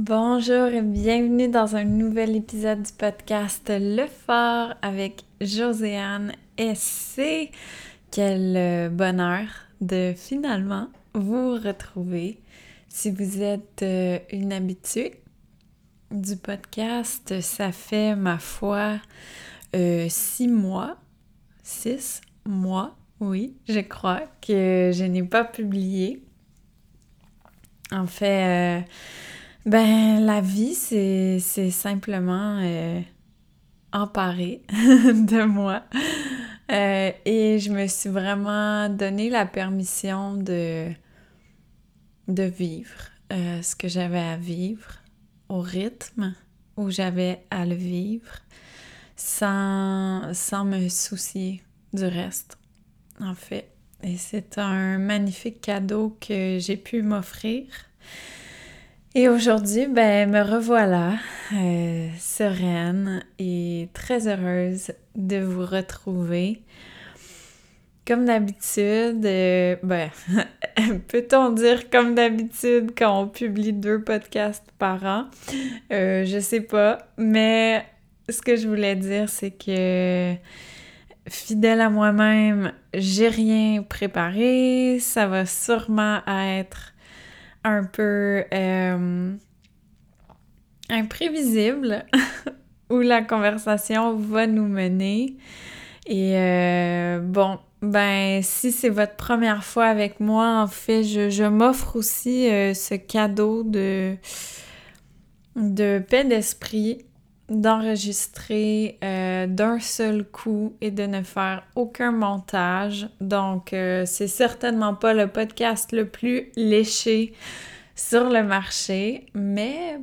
Bonjour et bienvenue dans un nouvel épisode du podcast Le Fort avec Joséanne. Et c'est quel euh, bonheur de finalement vous retrouver. Si vous êtes euh, une habituée du podcast, ça fait ma foi euh, six mois, six mois, oui, je crois, que je n'ai pas publié. En fait, ben, la vie, c'est, simplement euh, emparé de moi. Euh, et je me suis vraiment donné la permission de, de vivre euh, ce que j'avais à vivre au rythme où j'avais à le vivre sans, sans me soucier du reste, en fait. Et c'est un magnifique cadeau que j'ai pu m'offrir. Et aujourd'hui, ben, me revoilà euh, sereine et très heureuse de vous retrouver. Comme d'habitude, euh, ben, peut-on dire comme d'habitude quand on publie deux podcasts par an? Euh, je sais pas, mais ce que je voulais dire, c'est que fidèle à moi-même, j'ai rien préparé. Ça va sûrement être un peu euh, imprévisible où la conversation va nous mener. Et euh, bon, ben si c'est votre première fois avec moi, en fait, je, m'offre aussi euh, ce cadeau de, de paix d'esprit d'enregistrer euh, d'un seul coup et de ne faire aucun montage. Donc, euh, c'est certainement pas le podcast le plus léché sur le marché, mais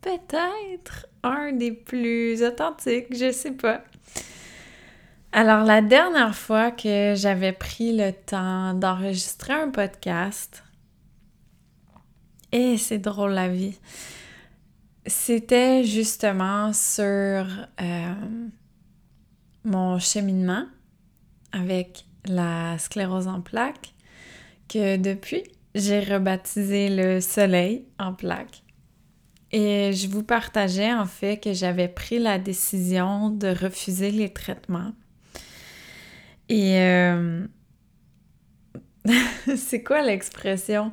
peut-être un des plus authentiques, je sais pas. Alors, la dernière fois que j'avais pris le temps d'enregistrer un podcast, et c'est drôle la vie. C'était justement sur euh, mon cheminement avec la sclérose en plaques que depuis, j'ai rebaptisé le soleil en plaques. Et je vous partageais en fait que j'avais pris la décision de refuser les traitements. Et euh, c'est quoi l'expression?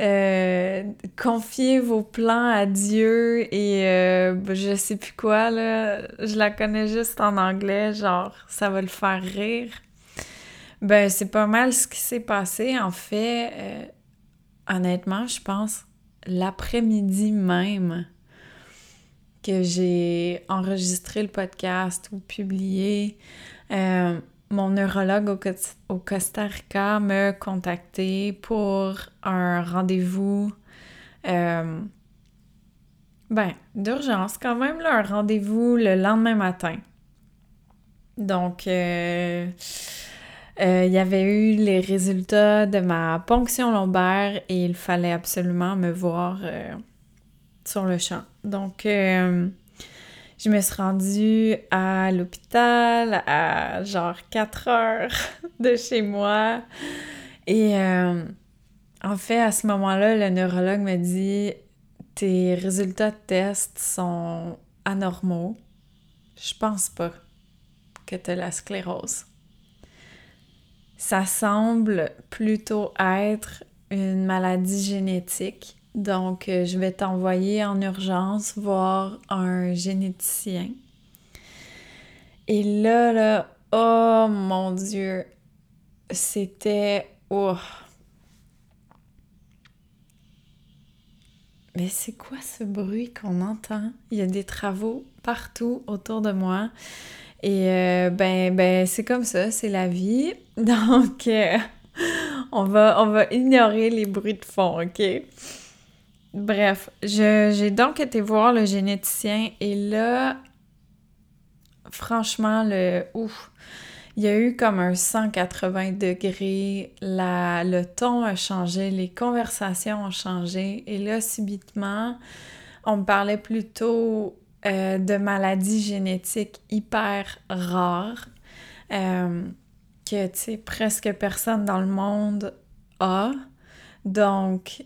Euh, confiez vos plans à Dieu et euh, je sais plus quoi, là. Je la connais juste en anglais, genre, ça va le faire rire. Ben, c'est pas mal ce qui s'est passé. En fait, euh, honnêtement, je pense l'après-midi même que j'ai enregistré le podcast ou publié, mon neurologue au, Costa Rica m'a contacté pour un rendez-vous. Euh, ben, d'urgence quand même, un rendez-vous le lendemain matin. Donc, euh, euh, il y avait eu les résultats de ma ponction lombaire et il fallait absolument me voir sur le champ. Donc, je me suis rendue à l'hôpital à genre 4 heures de chez moi. Et euh, en fait, à ce moment-là, le neurologue m'a dit Tes résultats de test sont anormaux. Je pense pas que tu as la sclérose. Ça semble plutôt être une maladie génétique donc, euh, je vais t'envoyer en urgence voir un généticien. Et là, là, oh mon Dieu, c'était... Oh. Mais c'est quoi ce bruit qu'on entend? Il y a des travaux partout autour de moi. Et euh, ben, ben c'est comme ça, c'est la vie. Donc, euh, on, va, on va ignorer les bruits de fond, OK? Bref, j'ai donc été voir le généticien et là, franchement, le ouf, il y a eu comme un 180 degrés, la, le ton a changé, les conversations ont changé et là, subitement, on me parlait plutôt euh, de maladies génétiques hyper rares euh, que, tu sais, presque personne dans le monde a. Donc,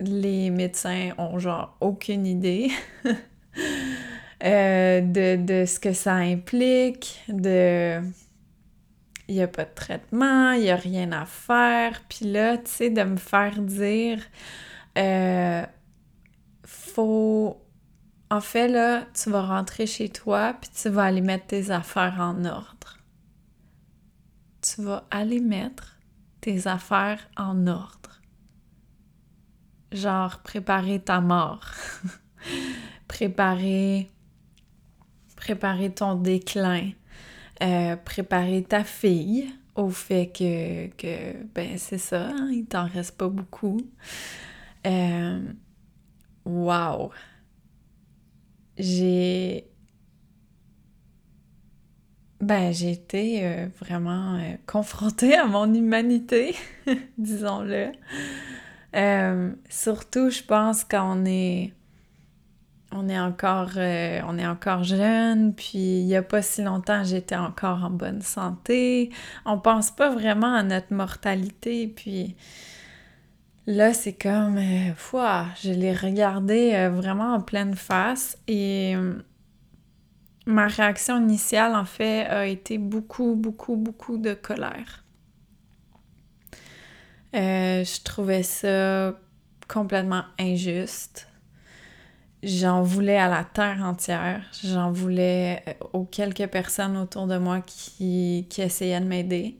les médecins ont genre aucune idée euh, de, ce que ça implique, de... Il n'y a pas de traitement, il n'y a rien à faire. Puis là, tu sais, de me faire dire, euh, faut... En fait, là, tu vas rentrer chez toi, puis tu vas aller mettre tes affaires en ordre. Tu vas aller mettre tes affaires en ordre genre préparer ta mort, préparer, préparer ton déclin, euh, préparer ta fille au fait que, que ben c'est ça, hein, il t'en reste pas beaucoup. Euh, wow! J'ai ben, j'ai été euh, vraiment confrontée à mon humanité, disons-le. Euh, surtout, je pense encore euh, on est encore jeune puis il y a pas si longtemps j'étais encore en bonne santé. On pense pas vraiment à notre mortalité puis là c'est comme euh, je l'ai regardé euh, vraiment en pleine face et ma réaction initiale en fait a été beaucoup beaucoup beaucoup de colère euh, je trouvais ça complètement injuste. J'en voulais à la terre entière. J'en voulais euh, aux quelques personnes autour de moi qui, qui essayaient de m'aider.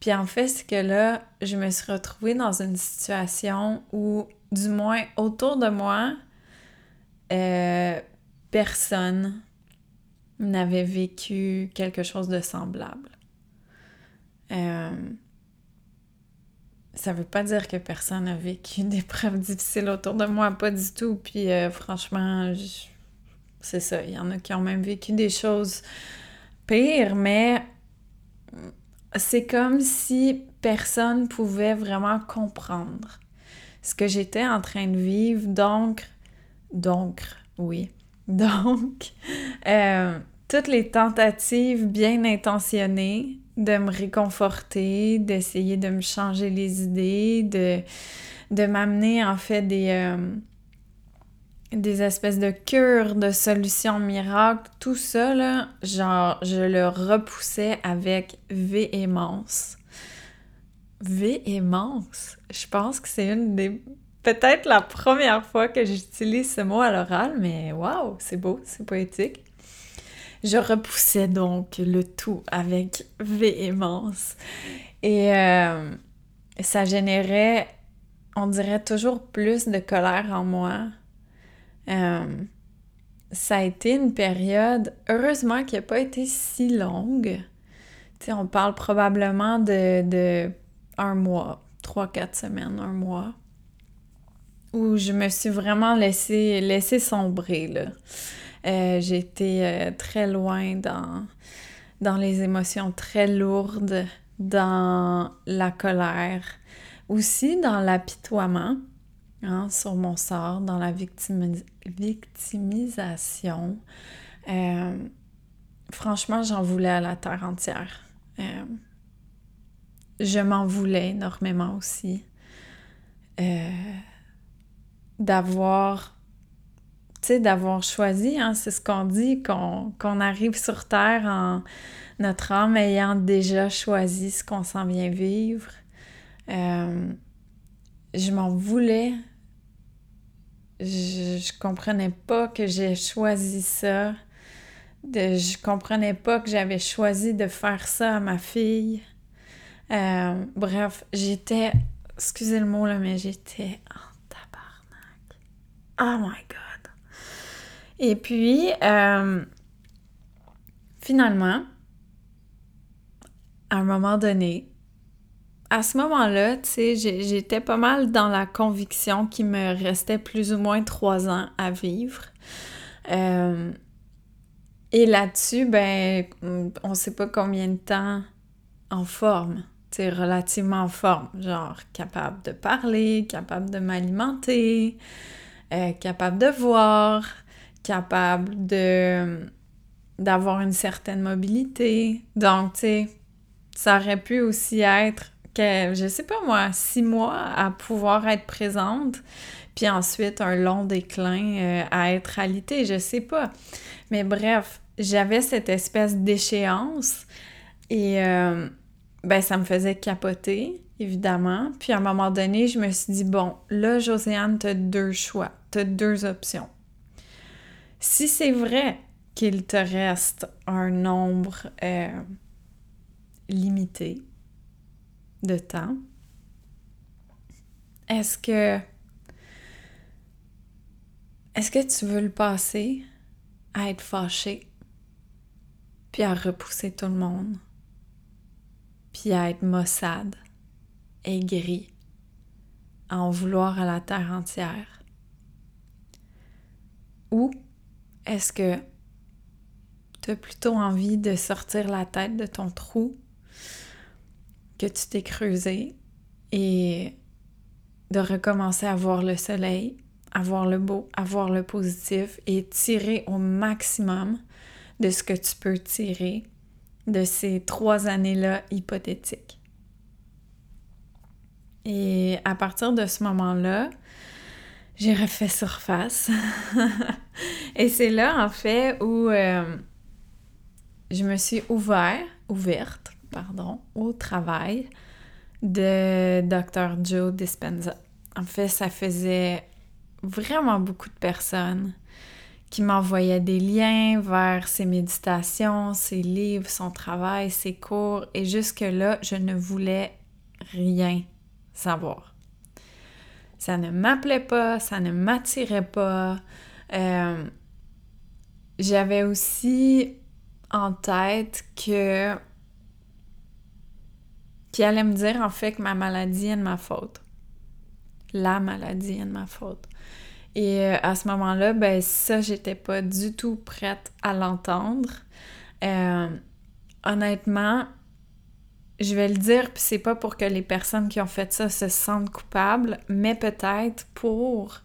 Puis en fait, c'est que là, je me suis retrouvée dans une situation où, du moins autour de moi, euh, personne n'avait vécu quelque chose de semblable. Euh, ça veut pas dire que personne n'a vécu des preuves difficiles autour de moi, pas du tout. Puis euh, franchement, c'est ça. Il y en a qui ont même vécu des choses pires, mais c'est comme si personne pouvait vraiment comprendre ce que j'étais en train de vivre. Donc, donc, oui. Donc, euh, toutes les tentatives bien intentionnées de me réconforter, d'essayer de me changer les idées, de, m'amener en fait des, euh, des espèces de cures, de solutions miracles, tout ça, là, genre, je le repoussais avec véhémence. Véhémence? Je pense que c'est une des... Peut-être la première fois que j'utilise ce mot à l'oral, mais waouh, c'est beau, c'est poétique. Je repoussais donc le tout avec véhémence. Et euh, ça générait, on dirait, toujours plus de colère en moi. Euh, ça a été une période, heureusement, qui n'a pas été si longue. Tu sais, on parle probablement de, de un mois, trois, quatre semaines, un mois, où je me suis vraiment laissée, laissée sombrer, là. Euh, j'ai été euh, très loin dans, dans les émotions très lourdes, dans la colère, aussi dans l'apitoiement hein, sur mon sort, dans la victimisation. Euh, franchement, j'en voulais à la terre entière. je m'en voulais énormément aussi. d'avoir d'avoir choisi, hein, c'est ce qu'on dit, qu'on arrive sur Terre en notre âme ayant déjà choisi ce qu'on s'en vient vivre. Euh, je m'en voulais. Je, je, comprenais pas que j'ai choisi ça. De, je comprenais pas que j'avais choisi de faire ça à ma fille. Euh, bref, j'étais, excusez le mot là, mais j'étais en tabarnak. Oh my god. Et puis, euh, finalement, à un moment donné, à ce moment-là, tu sais, j'étais pas mal dans la conviction qu'il me restait plus ou moins trois ans à vivre. Euh, et là-dessus, ben, on sait pas combien de temps en forme, tu sais, relativement en forme, genre capable de parler, capable de m'alimenter, euh, capable de voir, capable de d'avoir une certaine mobilité. Donc, tu sais, ça aurait pu aussi être que, je sais pas moi, six mois à pouvoir être présente, puis ensuite un long déclin euh, à être alité, je sais pas. Mais bref, j'avais cette espèce d'échéance et euh, ben ça me faisait capoter, évidemment. Puis à un moment donné, je me suis dit, bon, là, Josiane, t'as deux choix, t'as deux options. Si c'est vrai qu'il te reste un nombre euh, limité de temps, est-ce que est-ce que tu veux le passer à être fâché, puis à repousser tout le monde, puis à être maussade, aigri, à en vouloir à la terre entière? Ou est-ce que tu as plutôt envie de sortir la tête de ton trou que tu t'es creusé et de recommencer à voir le soleil avoir le beau, avoir le positif et tirer au maximum de ce que tu peux tirer de ces trois années-là hypothétiques? Et à partir de ce moment-là, j'ai refait surface. et c'est là, en fait, où euh, je me suis ouvert, ouverte, pardon, au travail de Dr. Joe Dispenza. En fait, ça faisait vraiment beaucoup de personnes qui m'envoyaient des liens vers ses méditations, ses livres, son travail, ses cours, et jusque-là, je ne voulais rien savoir. Ça ne m'appelait pas, ça ne m'attirait pas. Euh, j'avais aussi en tête que allait me dire en fait que ma maladie est de ma faute. La maladie est de ma faute. Et euh, à ce moment-là, ben ça, j'étais pas du tout prête à l'entendre. Euh, honnêtement, je vais le dire, puis c'est pas pour que les personnes qui ont fait ça se sentent coupables, mais peut-être pour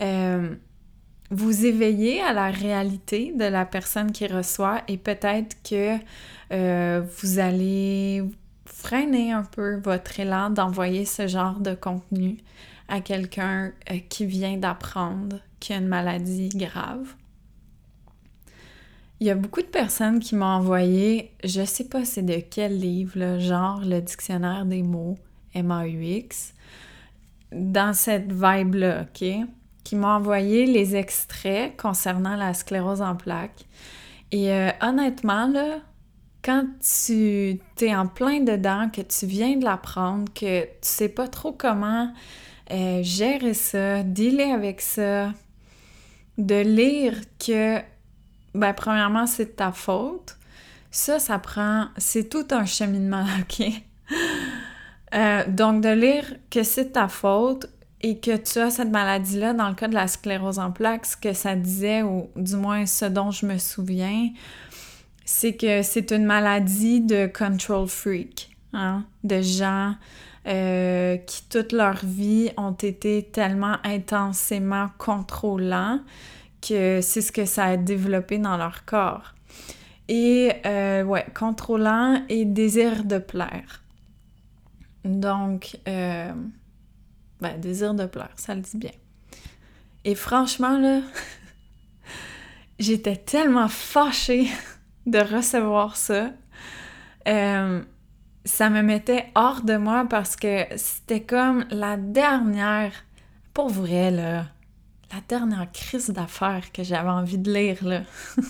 euh, vous éveiller à la réalité de la personne qui reçoit et peut-être que vous allez freiner un peu votre élan d'envoyer ce genre de contenu à quelqu'un euh, qui vient d'apprendre qu'il a une maladie grave. Il y a beaucoup de personnes qui m'ont envoyé, je sais pas c'est de quel livre, genre le dictionnaire des mots, MAUX, dans cette vibe-là, OK? Qui m'ont envoyé les extraits concernant la sclérose en plaques. Et euh, honnêtement, là, quand tu es en plein dedans, que tu viens de l'apprendre, que tu sais pas trop comment euh, gérer ça, dealer avec ça, de lire que, ben, premièrement, c'est de ta faute. Ça, ça prend, c'est tout un cheminement, OK? Euh, donc, de lire que c'est de ta faute et que tu as cette maladie-là, dans le cas de la sclérose en plaques, ce que ça disait, ou du moins ce dont je me souviens, c'est que c'est une maladie de control freak, hein? de gens euh, qui toute leur vie ont été tellement intensément contrôlants que c'est ce que ça a développé dans leur corps. Et euh, ouais, contrôlant et désir de plaire. Donc, euh, ben, désir de plaire, ça le dit bien. Et franchement, là, j'étais tellement fâchée de recevoir ça. Euh, ça me mettait hors de moi parce que c'était comme la dernière, pour vrai, là, la dernière crise d'affaires que j'avais envie de lire, là.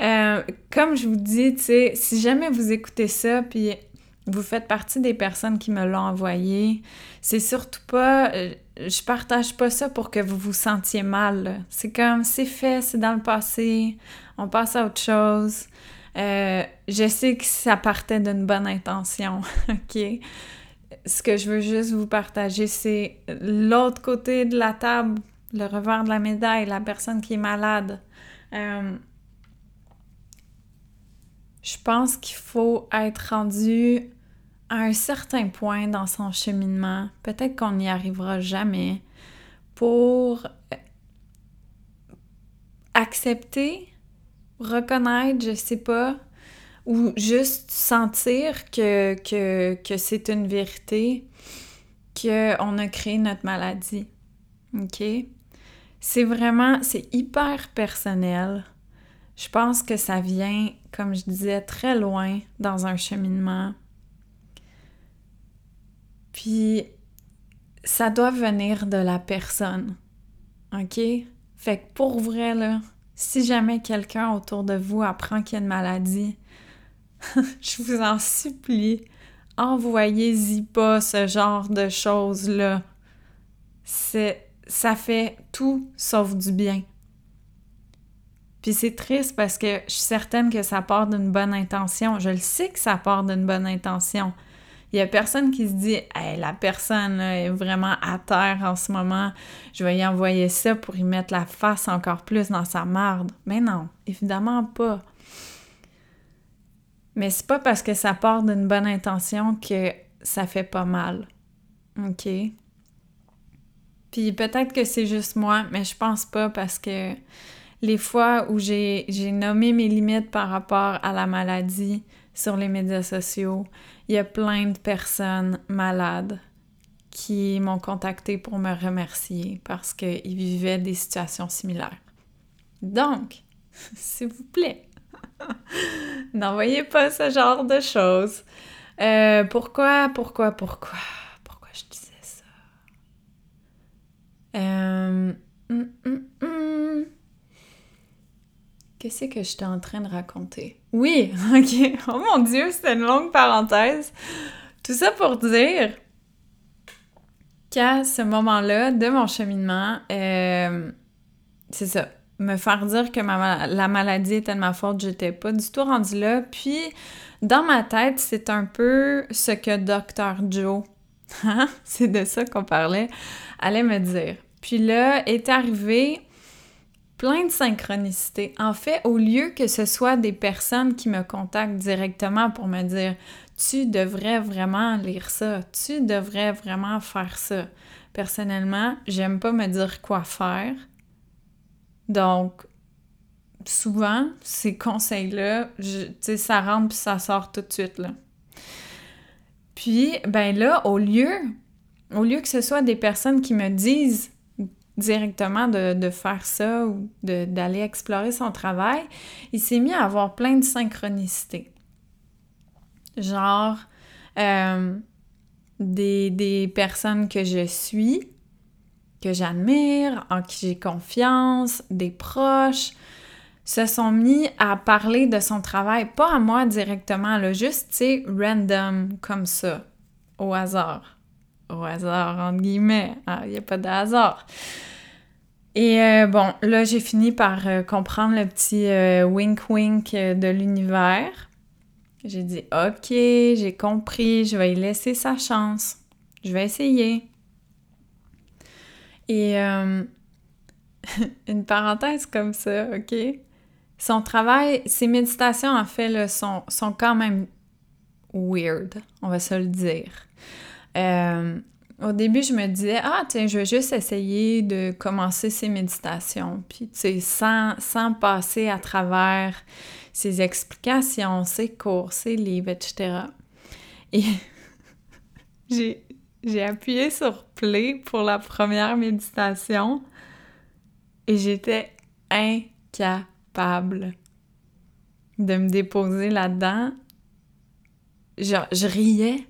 Euh, comme je vous dis, tu sais, si jamais vous écoutez ça, puis vous faites partie des personnes qui me l'ont envoyé, c'est surtout pas... Euh, je partage pas ça pour que vous vous sentiez mal. C'est comme, c'est fait, c'est dans le passé, on passe à autre chose. Euh, je sais que ça partait d'une bonne intention, OK? Ce que je veux juste vous partager, c'est l'autre côté de la table, le revers de la médaille, la personne qui est malade. Euh, je pense qu'il faut être rendu à un certain point dans son cheminement, peut-être qu'on n'y arrivera jamais, pour accepter reconnaître, je sais pas, ou juste sentir que, que, que c'est une vérité, qu'on a créé notre maladie. OK? C'est vraiment, c'est hyper personnel. Je pense que ça vient, comme je disais, très loin dans un cheminement. Puis, ça doit venir de la personne. OK? Fait que pour vrai, là, si jamais quelqu'un autour de vous apprend qu'il y a une maladie, je vous en supplie, envoyez-y pas ce genre de choses-là. Ça fait tout sauf du bien. Puis c'est triste parce que je suis certaine que ça part d'une bonne intention. Je le sais que ça part d'une bonne intention. Il y a personne qui se dit hey, la personne est vraiment à terre en ce moment, je vais y envoyer ça pour y mettre la face encore plus dans sa marde. Mais non, évidemment pas. Mais c'est pas parce que ça part d'une bonne intention que ça fait pas mal. OK? Puis peut-être que c'est juste moi, mais je pense pas parce que les fois où j'ai nommé mes limites par rapport à la maladie sur les médias sociaux, il y a plein de personnes malades qui m'ont contacté pour me remercier parce qu'ils vivaient des situations similaires. Donc, s'il vous plaît, n'envoyez pas ce genre de choses. Euh, pourquoi, pourquoi, pourquoi, pourquoi je disais ça? Euh, hum, hum, hum. Qu'est-ce que j'étais en train de raconter? Oui, ok. Oh mon Dieu, c'était une longue parenthèse. Tout ça pour dire qu'à ce moment-là de mon cheminement, euh, c'est ça, me faire dire que la maladie de ma faute, j'étais pas du tout rendue là. Puis, dans ma tête, c'est un peu ce que Dr. Joe, hein, c'est de ça qu'on parlait, allait me dire. Puis là, est arrivé plein de synchronicité. En fait, au lieu que ce soit des personnes qui me contactent directement pour me dire tu devrais vraiment lire ça, tu devrais vraiment faire ça. Personnellement, j'aime pas me dire quoi faire. Donc, souvent, ces conseils-là, tu sais, ça rentre puis ça sort tout de suite, là. Puis, ben là, au lieu, au lieu que ce soit des personnes qui me disent directement de, faire ça ou d'aller explorer son travail, il s'est mis à avoir plein de synchronicité. Genre, euh, des, personnes que je suis, que j'admire, en qui j'ai confiance, des proches, se sont mis à parler de son travail, pas à moi directement, là, juste, tu random, comme ça, au hasard au hasard, entre guillemets. Il ah, n'y a pas de hasard. Et euh, bon, là, j'ai fini par euh, comprendre le petit euh, wink-wink de l'univers. J'ai dit, OK, j'ai compris, je vais y laisser sa chance. Je vais essayer. Et une parenthèse comme ça, OK? Son travail, ses méditations, en fait, là, sont, sont quand même weird, on va se le dire. Euh, au début, je me disais, ah, tiens, je vais juste essayer de commencer ces méditations. Puis, tu sais, sans, sans passer à travers ces explications, ces cours, ces livres, etc. Et j'ai, j'ai appuyé sur play pour la première méditation et j'étais incapable de me déposer là-dedans. Je riais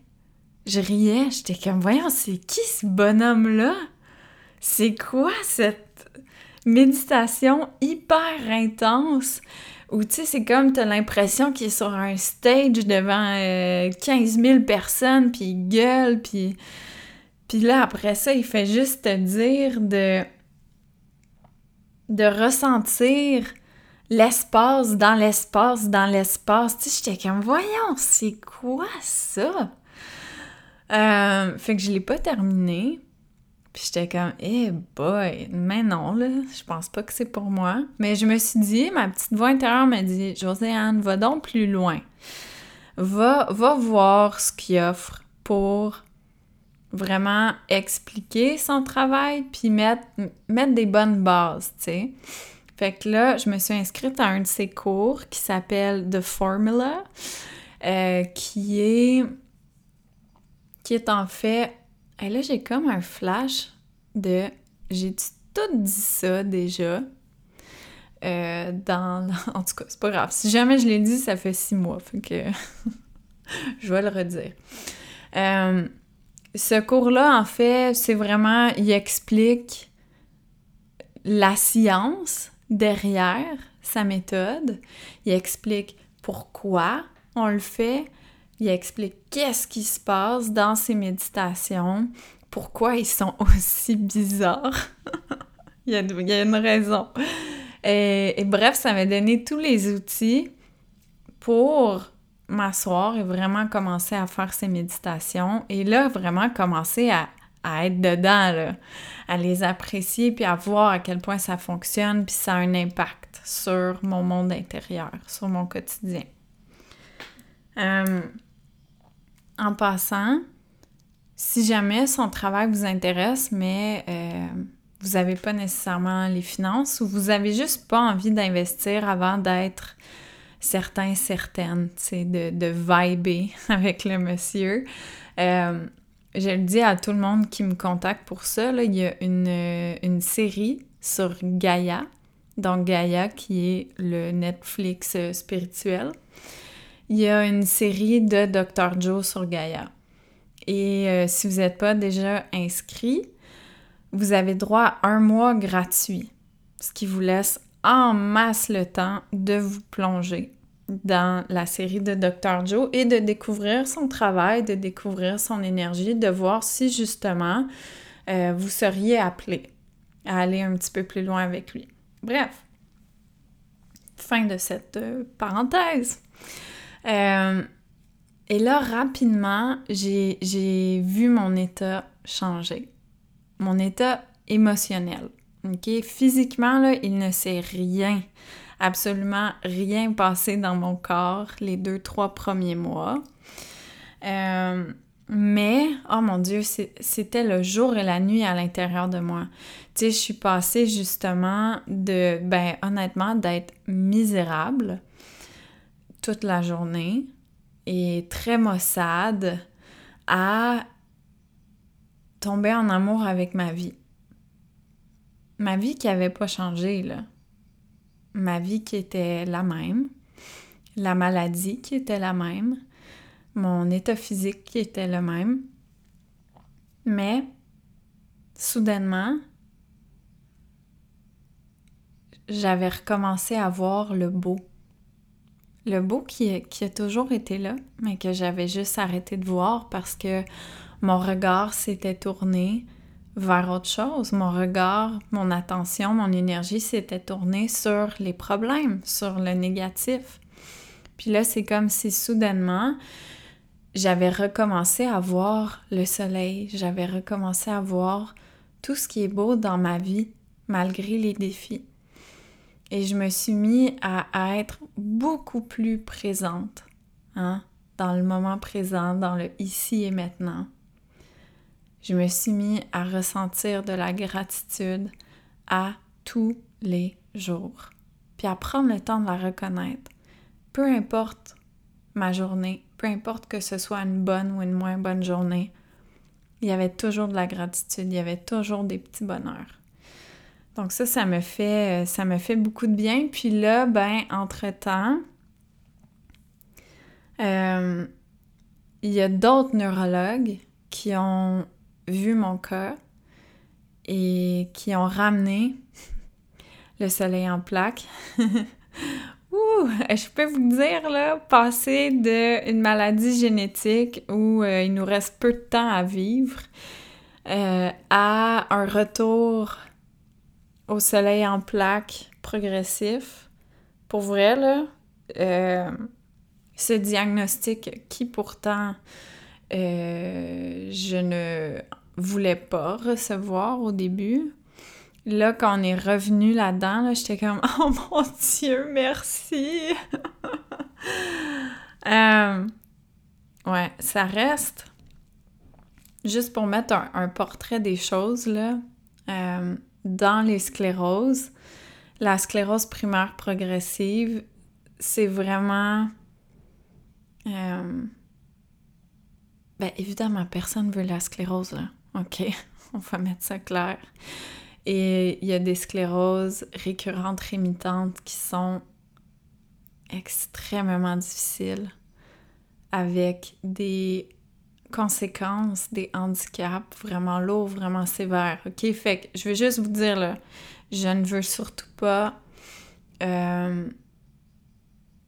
je riais, j'étais comme, voyons, c'est qui ce bonhomme-là? C'est quoi cette méditation hyper intense? Où, tu sais, c'est comme t'as l'impression qu'il est sur un stage devant 15 euh, 000 personnes, puis il gueule, puis... Puis là, après ça, il fait juste te dire de... de ressentir l'espace dans l'espace dans l'espace. Tu sais, j'étais comme, voyons, c'est quoi ça? Euh, fait que je l'ai pas terminé. Puis j'étais comme, eh boy, mais non, là, je pense pas que c'est pour moi. Mais je me suis dit, ma petite voix intérieure m'a dit, Joséanne, va donc plus loin. Va, va voir ce qu'il offre pour vraiment expliquer son travail, puis mettre, mettre des bonnes bases, tu sais. Fait que là, je me suis inscrite à un de ses cours qui s'appelle The Formula, euh, qui est qui est en fait. Et là, j'ai comme un flash de. J'ai tout dit ça déjà? Euh, dans. En tout cas, c'est pas grave. Si jamais je l'ai dit, ça fait six mois. Fait que. je vais le redire. Euh, ce cours-là, en fait, c'est vraiment. Il explique la science derrière sa méthode. Il explique pourquoi on le fait. Il explique qu'est-ce qui se passe dans ces méditations, pourquoi ils sont aussi bizarres. il, y a, une raison. Et, bref, ça m'a donné tous les outils pour m'asseoir et vraiment commencer à faire ces méditations. Et là, vraiment commencer à, à être dedans, à les apprécier, puis à voir à quel point ça fonctionne, puis ça a un impact sur mon monde intérieur, sur mon quotidien. Euh, en passant, si jamais son travail vous intéresse, mais euh, vous n'avez pas nécessairement les finances ou vous avez juste pas envie d'investir avant d'être certain, certaine, de, de vibrer avec le monsieur, euh, je le dis à tout le monde qui me contacte pour ça, il y a une, une série sur Gaia, donc Gaia qui est le Netflix spirituel il y a une série de Dr. Joe sur Gaia. Et euh, si vous n'êtes pas déjà inscrit, vous avez droit à un mois gratuit, ce qui vous laisse en masse le temps de vous plonger dans la série de Dr. Joe et de découvrir son travail, de découvrir son énergie, de voir si justement euh, vous seriez appelé à aller un petit peu plus loin avec lui. Bref, fin de cette euh, parenthèse. Euh, et là, rapidement, j'ai vu mon état changer. Mon état émotionnel. OK? Physiquement, là, il ne s'est rien, absolument rien passé dans mon corps les deux, trois premiers mois. Euh, mais, oh mon Dieu, c'était le jour et la nuit à l'intérieur de moi. Tu sais, je suis passée justement de, ben honnêtement, d'être misérable toute la journée et très maussade à tomber en amour avec ma vie. Ma vie qui n'avait pas changé, là. Ma vie qui était la même. La maladie qui était la même. Mon état physique qui était le même. Mais, soudainement, j'avais recommencé à voir le beau le beau qui, a toujours été là, mais que j'avais juste arrêté de voir parce que mon regard s'était tourné vers autre chose. Mon regard, mon attention, mon énergie s'était tournée sur les problèmes, sur le négatif. Puis là, c'est comme si soudainement, j'avais recommencé à voir le soleil, j'avais recommencé à voir tout ce qui est beau dans ma vie, malgré les défis. Et je me suis mis à, être beaucoup plus présente, hein, dans le moment présent, dans le ici et maintenant. Je me suis mis à ressentir de la gratitude à tous les jours, puis à prendre le temps de la reconnaître. Peu importe ma journée, peu importe que ce soit une bonne ou une moins bonne journée, il y avait toujours de la gratitude, il y avait toujours des petits bonheurs. Donc ça, ça me fait, beaucoup de bien. Puis là, ben, entre-temps, euh, il y a d'autres neurologues qui ont vu mon cas et qui ont ramené le soleil en plaque. Ouh, je peux vous dire, là, passer d'une maladie génétique où euh, il nous reste peu de temps à vivre euh, à un retour au soleil en plaque progressif. Pour vrai, là, euh, ce diagnostic qui pourtant euh, je ne voulais pas recevoir au début. Là, quand on est revenu là-dedans, j'étais comme « Oh mon Dieu, merci! Euh, ouais, ça reste... Juste pour mettre un, portrait des choses, là, dans les scléroses, La sclérose primaire progressive, c'est vraiment... Euh, ben, évidemment, personne veut la sclérose, là. OK, on va mettre ça clair. Et il y a des scléroses récurrentes rémitantes qui sont extrêmement difficiles avec des conséquences, des handicaps vraiment lourds, vraiment sévères. OK? Fait que je vais juste vous dire là, je ne veux surtout pas euh,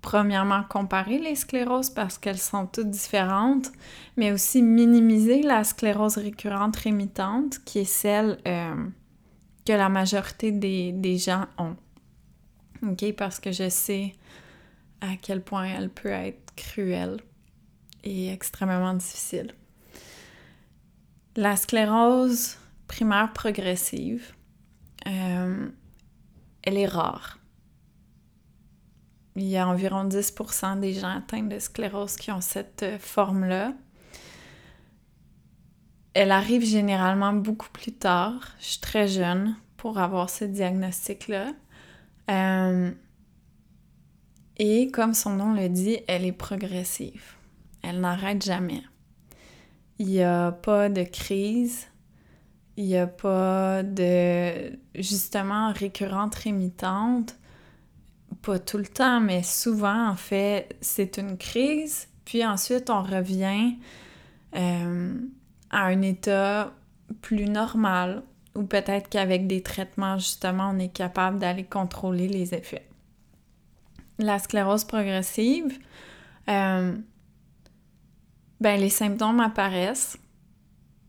premièrement comparer les scléroses parce qu'elles sont toutes différentes, mais aussi minimiser la sclérose récurrente rémitante qui est celle euh, que la majorité des, des, gens ont. OK? Parce que je sais à quel point elle peut être cruelle et extrêmement difficile. La sclérose primaire progressive, euh, elle est rare. Il y a environ 10% des gens atteints de sclérose qui ont cette euh, forme-là. Elle arrive généralement beaucoup plus tard. Je suis très jeune pour avoir ce diagnostic-là. Euh, et comme son nom le dit, elle est progressive. Elle n'arrête jamais. Il n'y a pas de crise, il n'y a pas de justement récurrente rémitante. Pas tout le temps, mais souvent, en fait, c'est une crise, puis ensuite on revient euh, à un état plus normal, ou peut-être qu'avec des traitements, justement, on est capable d'aller contrôler les effets. La sclérose progressive, euh, ben les symptômes apparaissent,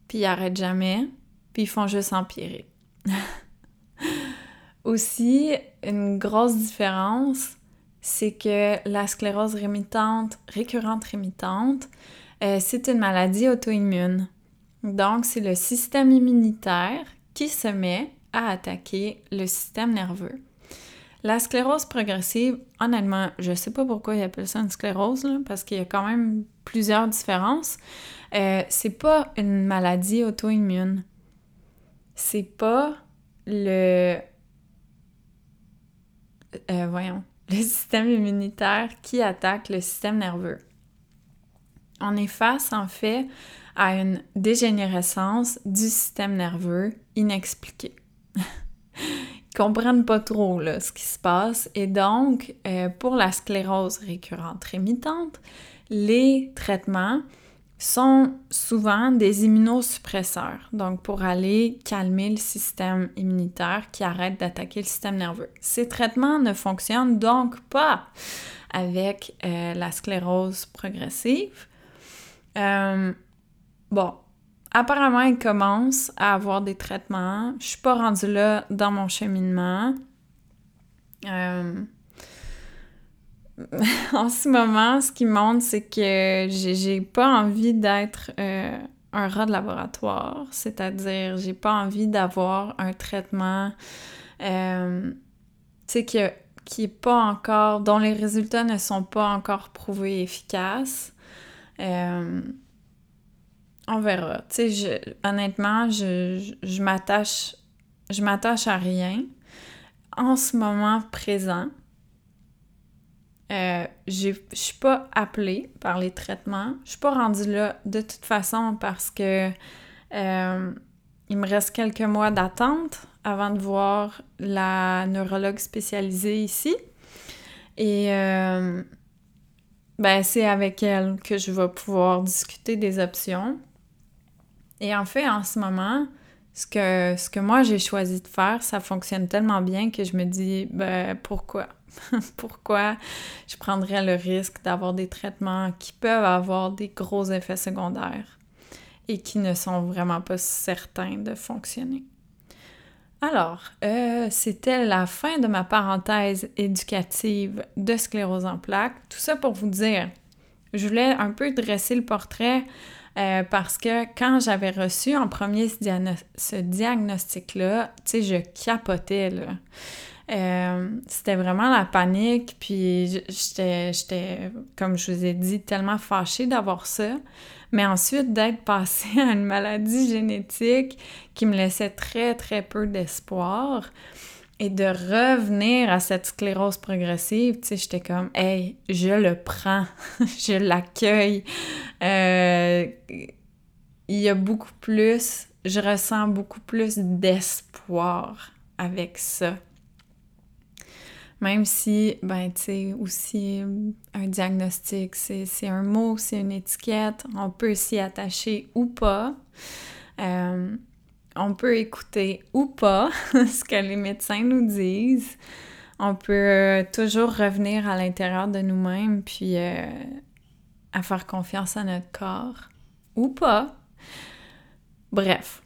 puis ils arrêtent jamais, puis ils font juste empirer. Aussi, une grosse différence, c'est que la sclérose rémitante, récurrente rémitante, euh, c'est une maladie auto-immune. Donc, c'est le système immunitaire qui se met à attaquer le système nerveux. La sclérose progressive, honnêtement, je sais pas pourquoi ils appellent ça une sclérose, parce qu'il y a quand même plusieurs différences. Euh, c'est pas une maladie auto-immune. C'est pas le. Euh, voyons. Le système immunitaire qui attaque le système nerveux. On est face, en fait, à une dégénérescence du système nerveux inexpliquée. comprennent pas trop là, ce qui se passe. Et donc, euh, pour la sclérose récurrente rémitante, les traitements sont souvent des immunosuppresseurs, donc pour aller calmer le système immunitaire qui arrête d'attaquer le système nerveux. Ces traitements ne fonctionnent donc pas avec euh, la sclérose progressive. Euh, bon, apparemment, il commence à avoir des traitements. Je suis pas rendue là dans mon cheminement. Euh, en ce moment, ce qui montre, c'est que j'ai pas envie d'être euh, un rat de laboratoire. C'est-à-dire, j'ai pas envie d'avoir un traitement, euh, qui, pas encore, dont les résultats ne sont pas encore prouvés efficaces. On verra. Tu sais, honnêtement, je, je, m'attache je m'attache à rien. En ce moment présent, euh, je suis pas appelée par les traitements. Je suis pas rendue là de toute façon parce que euh, il me reste quelques mois d'attente avant de voir la neurologue spécialisée ici. Et euh, ben, c'est avec elle que je vais pouvoir discuter des options. Et en fait, en ce moment, ce que, moi j'ai choisi de faire, ça fonctionne tellement bien que je me dis, ben pourquoi? pourquoi je prendrais le risque d'avoir des traitements qui peuvent avoir des gros effets secondaires et qui ne sont vraiment pas certains de fonctionner? Alors, euh, c'était la fin de ma parenthèse éducative de sclérose en plaques. Tout ça pour vous dire, je voulais un peu dresser le portrait euh, parce que quand j'avais reçu en premier ce, diagnostic-là, tu sais, je capotais, là. Euh, c'était vraiment la panique, puis j'étais, comme je vous ai dit, tellement fâchée d'avoir ça. Mais ensuite, d'être passée à une maladie génétique qui me laissait très, très peu d'espoir, Et de revenir à cette sclérose progressive, tu sais, j'étais comme, hey, je le prends, je l'accueille. Euh, il y a beaucoup plus, je ressens beaucoup plus d'espoir avec ça. Même si, ben, tu sais, aussi, un diagnostic, c'est un mot, c'est une étiquette, on peut s'y attacher ou pas. Euh, on peut écouter ou pas ce que les médecins nous disent. On peut euh, toujours revenir à l'intérieur de nous-mêmes, puis euh, à faire confiance à notre corps ou pas. Bref.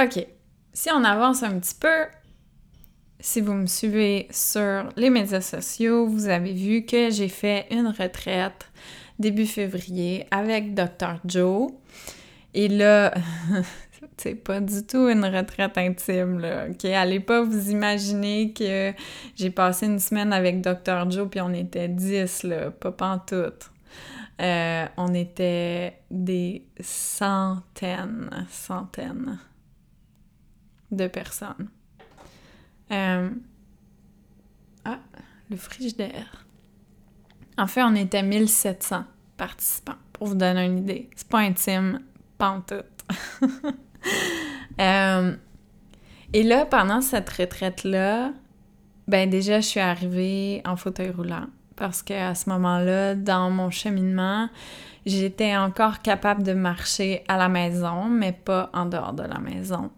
OK. Si on avance un petit peu, si vous me suivez sur les médias sociaux, vous avez vu que j'ai fait une retraite début février avec Dr. Joe. Et là, c'est pas du tout une retraite intime, là, OK? Allez pas vous imaginer que j'ai passé une semaine avec Dr. Joe puis on était 10, là, pas pantoute. Euh, on était des centaines, centaines de personnes. Euh... Ah, le frigidaire. En fait, on était 1700 participants, pour vous donner une idée. C'est pas intime, euh, et là, pendant cette retraite-là, ben déjà, je suis arrivée en fauteuil roulant parce qu'à ce moment-là, dans mon cheminement, j'étais encore capable de marcher à la maison, mais pas en dehors de la maison.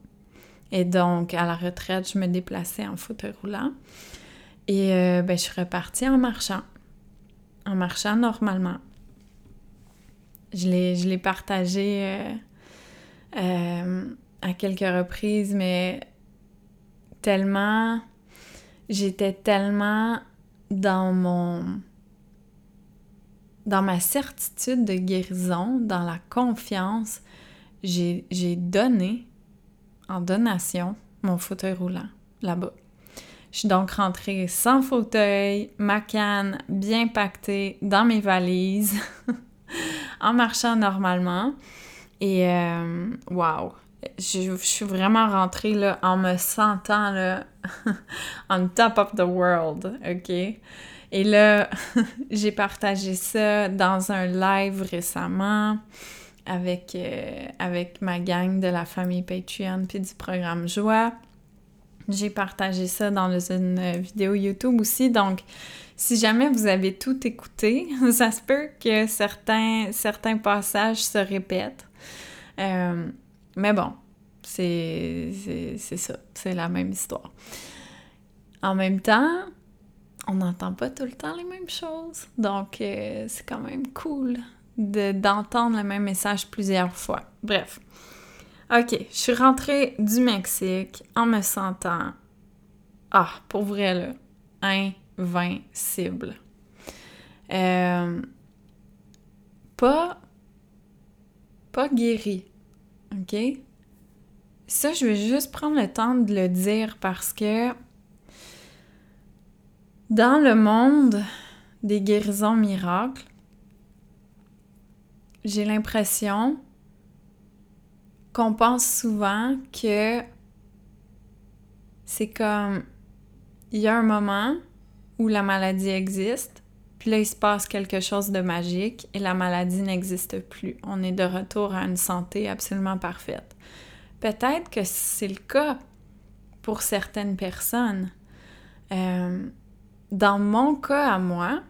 Et donc, à la retraite, je me déplaçais en fauteuil roulant. Et euh, ben, je suis repartie en marchant. En marchant normalement. Je l'ai partagé euh, euh, à quelques reprises, mais tellement. J'étais tellement dans mon. dans ma certitude de guérison, dans la confiance. J'ai donné en donation mon fauteuil roulant là-bas. Je suis donc rentrée sans fauteuil, ma canne bien pactée dans mes valises, en marchant normalement. Et euh, wow! Je, suis vraiment rentrée là, en me sentant là, on top of the world, OK? Et là, j'ai partagé ça dans un live récemment avec, euh, avec ma gang de la famille Patreon puis du programme Joie. J'ai partagé ça dans une vidéo YouTube aussi. Donc, si jamais vous avez tout écouté, ça se peut que certains, certains passages se répètent. Euh, mais bon, c'est ça. C'est la même histoire. En même temps, on n'entend pas tout le temps les mêmes choses. Donc, euh, c'est quand même cool d'entendre le même message plusieurs fois. Bref. OK, je suis rentrée du Mexique en me sentant, ah, pour vrai, là, invincible. Euh, pas, pas guéri, OK? Ça, je vais juste prendre le temps de le dire parce que dans le monde des guérisons miracles, j'ai l'impression qu'on pense souvent que c'est comme il y a un moment où la maladie existe, puis là il se passe quelque chose de magique et la maladie n'existe plus. On est de retour à une santé absolument parfaite. Peut-être que c'est le cas pour certaines personnes. Euh, dans mon cas à moi,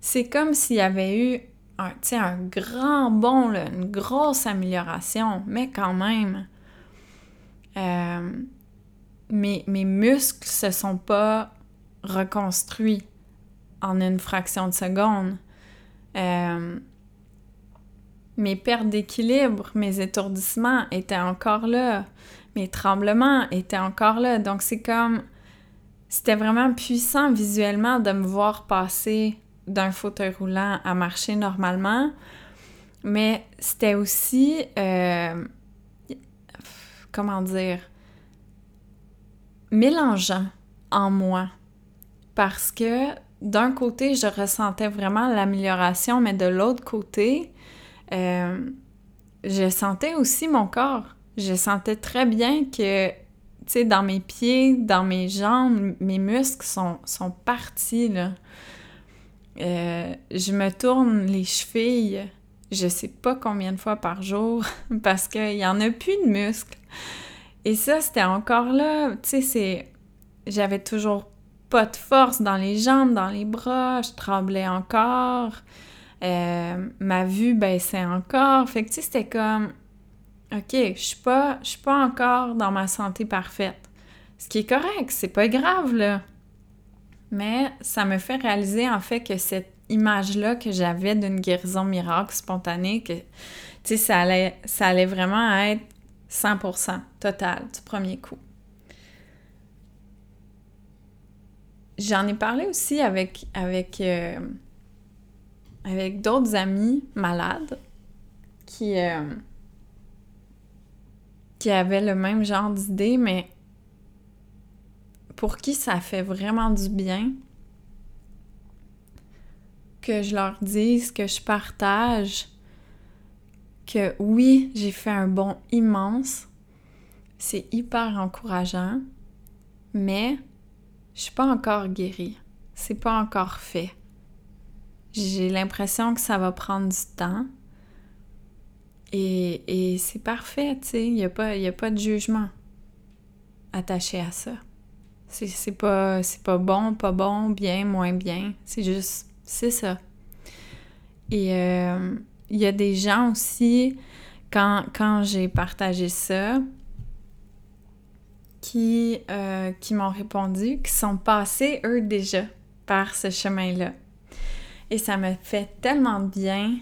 c'est comme s'il y avait eu un, un grand bond, une grosse amélioration, mais quand même, euh, mes, muscles se sont pas reconstruits en une fraction de seconde. Euh, mes pertes d'équilibre, mes étourdissements étaient encore là. Mes tremblements étaient encore là. Donc c'est comme... C'était vraiment puissant visuellement de me voir passer d'un fauteuil roulant à marcher normalement. Mais c'était aussi, euh, comment dire, mélangeant en moi. Parce que d'un côté, je ressentais vraiment l'amélioration, mais de l'autre côté, euh, je sentais aussi mon corps. je sentais très bien que, tu sais, dans mes pieds, dans mes jambes, mes muscles sont, partis, là. Euh, je me tourne les chevilles, je sais pas combien de fois par jour, parce qu'il y en a plus de muscles. Et ça, c'était encore là, tu sais, c'est... J'avais toujours pas de force dans les jambes, dans les bras, je tremblais encore. Euh, ma vue baissait encore. Fait que, tu sais, c'était comme, OK, je suis pas, suis pas encore dans ma santé parfaite. Ce qui est correct, c'est pas grave, là. Mais ça me fait réaliser, en fait, que cette image-là que j'avais d'une guérison miracle spontanée, que, tu sais, ça allait, ça allait vraiment être 100% total du premier coup. J'en ai parlé aussi avec, avec, euh, avec d'autres amis malades qui, euh, qui avaient le même genre d'idée, mais pour qui ça fait vraiment du bien que je leur dise, que je partage que oui, j'ai fait un bond immense. C'est hyper encourageant, mais je suis pas encore guérie. C'est pas encore fait. J'ai l'impression que ça va prendre du temps. Et, c'est parfait, tu sais. Il n'y a, pas, a pas de jugement attaché à ça. C'est pas, pas bon, pas bon, bien, moins bien. C'est juste, c'est ça. Et euh, il y a des gens aussi, quand, quand j'ai partagé ça, qui, euh, qui m'ont répondu, qui sont passés, eux, déjà, par ce chemin-là. Et ça me fait tellement bien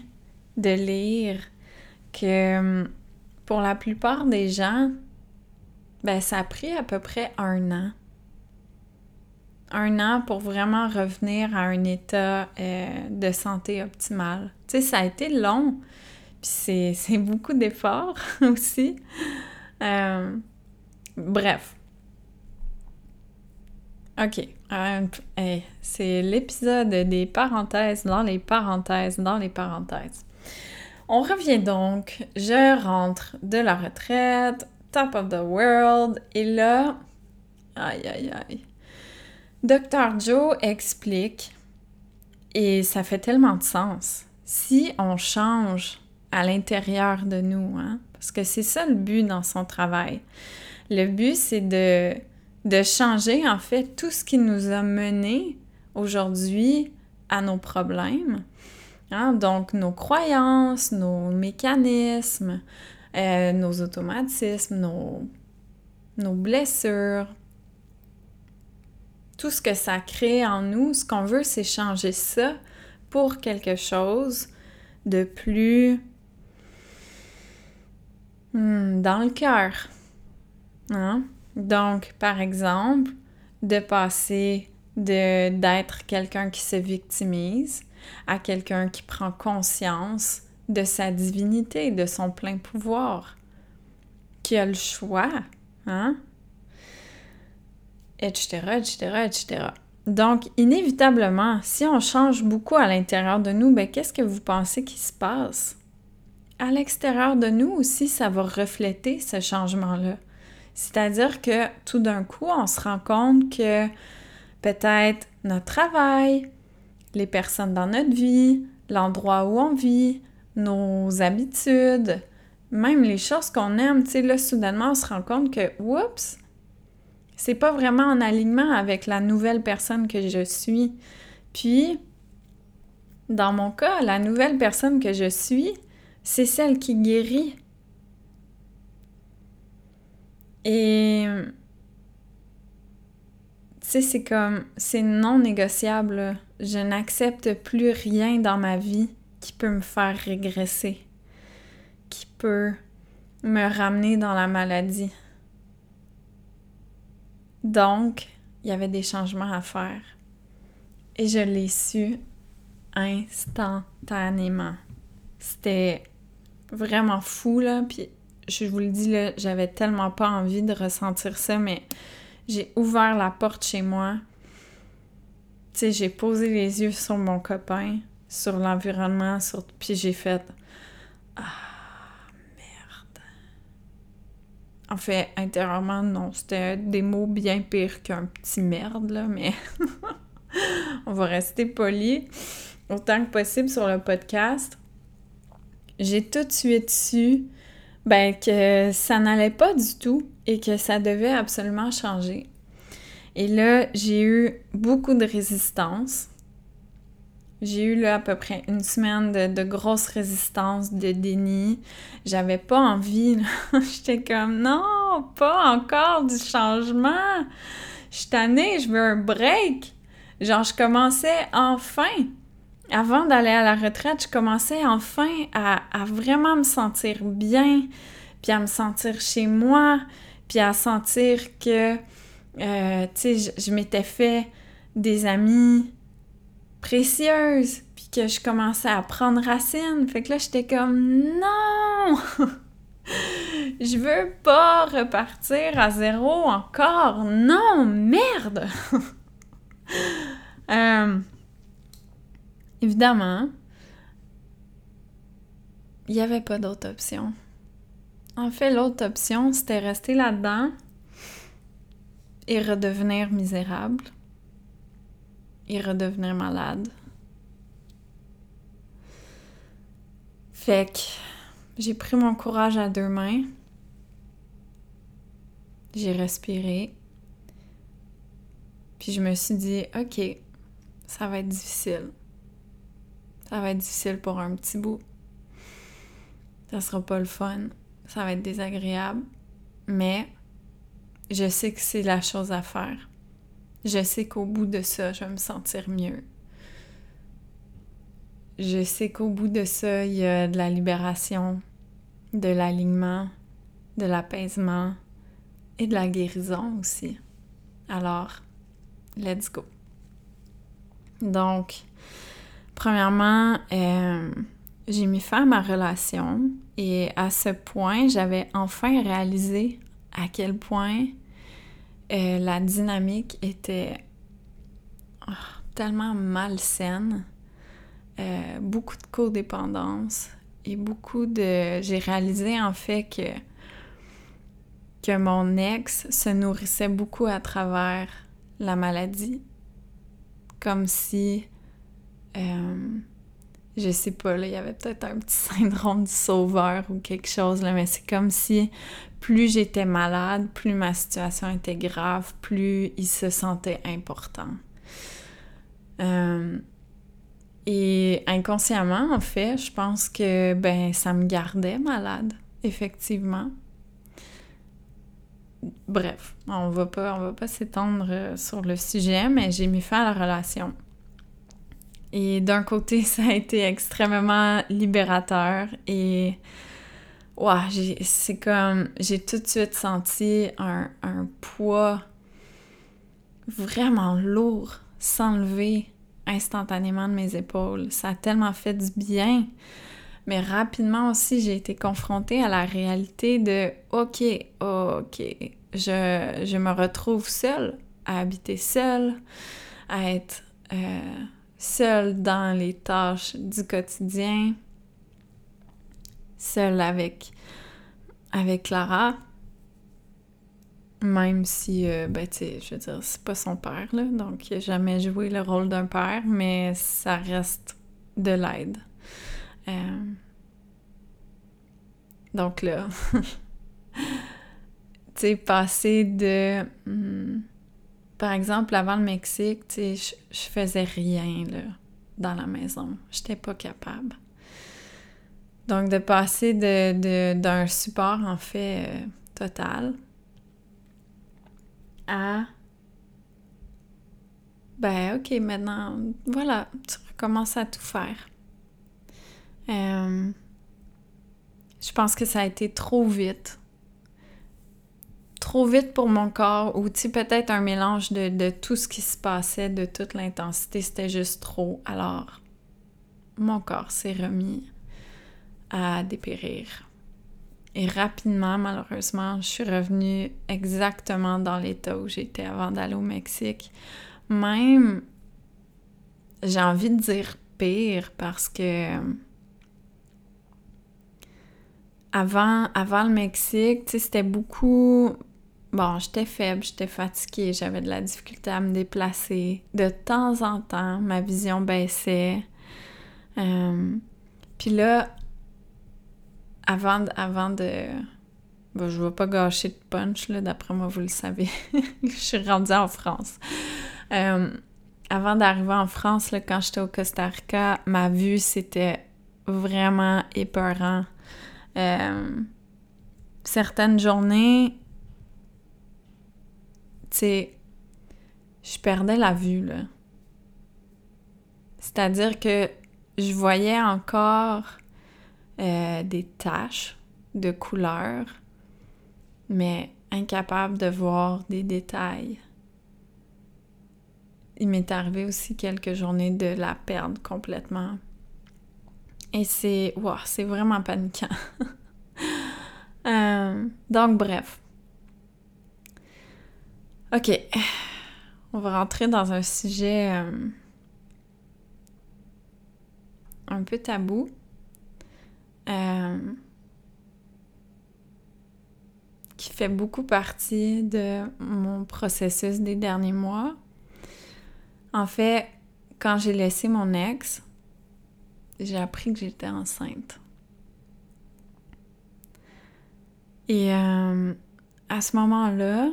de lire que hum, pour la plupart des gens, ben, ça a pris à peu près un an. Un an pour vraiment revenir à un état euh, de santé optimal. Tu sais, ça a été long, puis c'est beaucoup d'efforts aussi. Euh, bref, OK. Euh, c'est l'épisode des parenthèses dans les parenthèses dans les parenthèses. On revient donc. Je rentre de la retraite, top of the world, et là, aïe aïe aïe. Dr. Joe explique, et ça fait tellement de sens, si on change à l'intérieur de nous, hein, parce que c'est ça le but dans son travail. Le but, c'est de changer en fait tout ce qui nous a mené aujourd'hui à nos problèmes. Hein? Donc nos croyances, nos mécanismes, euh, nos automatismes, nos, nos blessures, tout ce que ça crée en nous, ce qu'on veut, c'est changer ça pour quelque chose de plus hmm, dans le cœur. Hein? Donc, par exemple, de passer de d'être quelqu'un qui se victimise à quelqu'un qui prend conscience de sa divinité, de son plein pouvoir, qui a le choix, hein? etc., etc., etc. Donc, inévitablement, si on change beaucoup à l'intérieur de nous, ben, qu'est-ce que vous pensez qui se passe? À l'extérieur de nous aussi, ça va refléter ce changement-là? C'est-à-dire que tout d'un coup, on se rend compte que peut-être notre travail, les personnes dans notre vie, l'endroit où on vit, nos habitudes, même les choses qu'on aime, tu sais, là, soudainement, on se rend compte que, oups, c'est pas vraiment en alignement avec la nouvelle personne que je suis. Puis, dans mon cas, la nouvelle personne que je suis, c'est celle qui guérit et tu sais, c'est comme, c'est non négociable. Je n'accepte plus rien dans ma vie qui peut me faire régresser, qui peut me ramener dans la maladie. Donc, il y avait des changements à faire. Et je l'ai su instantanément. C'était vraiment fou, là. Puis je vous le dis, là, j'avais tellement pas envie de ressentir ça, mais j'ai ouvert la porte chez moi. Tu sais, j'ai posé les yeux sur mon copain, sur l'environnement, sur... puis j'ai fait... Ah, merde. En fait, intérieurement, non. C'était des mots bien pires qu'un petit merde, là, mais on va rester poli autant que possible sur le podcast. J'ai tout de suite su ben, que ça n'allait pas du tout et que ça devait absolument changer. Et là, j'ai eu beaucoup de résistance. J'ai eu là à peu près une semaine de, de grosse résistance, de déni. J'avais pas envie. J'étais comme non, pas encore du changement. Je suis tannée, je veux un break. Genre, je commençais enfin, avant d'aller à la retraite, je commençais enfin à, vraiment me sentir bien, puis à me sentir chez moi, puis à sentir que, euh, tu sais, je, m'étais fait des amis précieuse, puis que je commençais à prendre racine. Fait que là, j'étais comme non! je veux pas repartir à zéro encore. Non, merde! euh, évidemment, il n'y avait pas d'autre option. En fait, l'autre option, c'était rester là-dedans et redevenir misérable et redevenir malade. Fait que j'ai pris mon courage à deux mains. J'ai respiré. Puis je me suis dit, OK, ça va être difficile. Ça va être difficile pour un petit bout. Ça sera pas le fun. Ça va être désagréable. Mais je sais que c'est la chose à faire je sais qu'au bout de ça, je vais me sentir mieux. Je sais qu'au bout de ça, il y a de la libération, de l'alignement, de l'apaisement et de la guérison aussi. Alors, let's go. Donc, premièrement, euh, j'ai mis fin à ma relation et à ce point, j'avais enfin réalisé à quel point euh, la dynamique était oh, tellement malsaine. Euh, beaucoup de codépendance et beaucoup de... J'ai réalisé en fait que mon ex se nourrissait beaucoup à travers la maladie. Comme si... Euh, je sais pas, là, il y avait peut-être un petit syndrome du sauveur ou quelque chose, mais c'est comme si plus j'étais malade, plus ma situation était grave, plus il se sentait important. Euh, et inconsciemment, en fait, je pense que ben ça me gardait malade, effectivement. Bref, on va pas, on va pas s'étendre euh, sur le sujet, mais j'ai mis fin à la relation. Et d'un côté, ça a été extrêmement libérateur et ouais, c'est comme, j'ai tout de suite senti un, un poids vraiment lourd s'enlever instantanément de mes épaules. Ça a tellement fait du bien. Mais rapidement aussi, j'ai été confrontée à la réalité de OK, OK, je, je me retrouve seule, à habiter seule, à être euh, seule dans les tâches du quotidien, seule avec, avec Clara. Même si, euh, ben, tu sais, je veux dire, c'est pas son père, là, donc il a jamais joué le rôle d'un père, mais ça reste de l'aide. Euh, donc là, tu sais, passer de... Hmm, par exemple, avant le Mexique, je, je faisais rien, là, dans la maison. J'étais pas capable. Donc, de passer de, d'un support, en fait, euh, total à... Ben, OK, maintenant, voilà, tu recommences à tout faire. Euh, je pense que ça a été trop vite. Trop vite pour mon corps, ou peut-être un mélange de, de tout ce qui se passait, de toute l'intensité, c'était juste trop. Alors, mon corps s'est remis à dépérir. Et rapidement, malheureusement, je suis revenue exactement dans l'état où j'étais avant d'aller au Mexique. Même, j'ai envie de dire pire parce que avant, avant le Mexique, c'était beaucoup... Bon, j'étais faible, j'étais fatiguée, j'avais de la difficulté à me déplacer. De temps en temps, ma vision baissait. Euh, puis là, avant, avant de... Bon, je vais pas gâcher de punch, là, d'après moi, vous le savez. je suis rendue en France. Euh, avant d'arriver en France, là, quand j'étais au Costa Rica, ma vue, c'était vraiment épeurant. Euh, certaines journées, sais, je perdais la vue, là. C'est-à-dire que je voyais encore euh, des taches de couleur, mais incapable de voir des détails. Il m'est arrivé aussi quelques journées de la perdre complètement. Et c'est wow, c'est vraiment paniquant. Euh, donc bref. OK. On va rentrer dans un sujet euh, un peu tabou. Euh, qui fait beaucoup partie de mon processus des derniers mois. En fait, quand j'ai laissé mon ex, j'ai appris que j'étais enceinte. Et euh, à ce moment-là,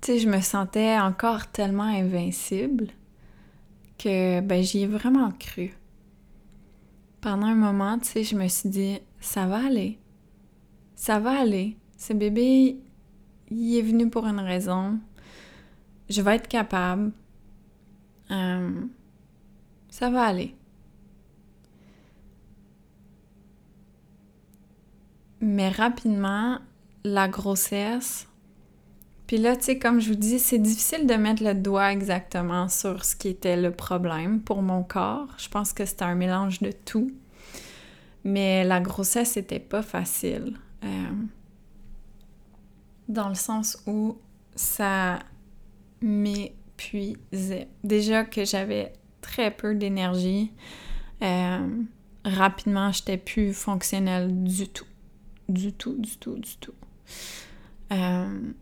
tu sais, je me sentais encore tellement invincible que ben, j'y ai vraiment cru. Pendant un moment, tu sais, je me suis dit, ça va aller. Ça va aller. Ce bébé, il est venu pour une raison. Je vais être capable. Euh, ça va aller. Mais rapidement, la grossesse, puis là, tu sais, comme je vous dis, c'est difficile de mettre le doigt exactement sur ce qui était le problème pour mon corps. Je pense que c'était un mélange de tout. Mais la grossesse, c'était pas facile. Euh, dans le sens où ça m'épuisait. Déjà que j'avais très peu d'énergie. Euh, rapidement, j'étais plus fonctionnelle du tout. Du tout, du tout, du tout. Euh,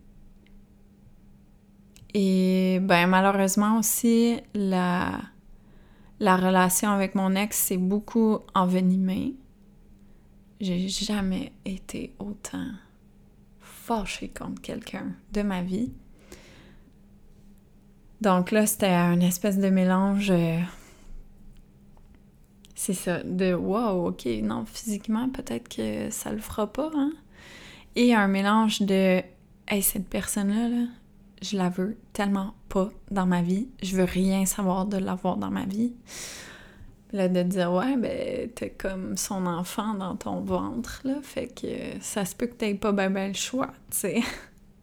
et ben malheureusement aussi, la, la relation avec mon ex s'est beaucoup envenimée. J'ai jamais été autant fâchée contre quelqu'un de ma vie. Donc là, c'était un espèce de mélange. Euh, c'est ça, de wow, ok, non, physiquement, peut-être que ça le fera pas, hein? Et un mélange de hey, cette personne-là, là, je la veux tellement pas dans ma vie. Je veux rien savoir de l'avoir dans ma vie. Là, de dire, ouais, ben, t'es comme son enfant dans ton ventre, là. Fait que ça se peut que t'aies pas ben, ben le choix, tu sais.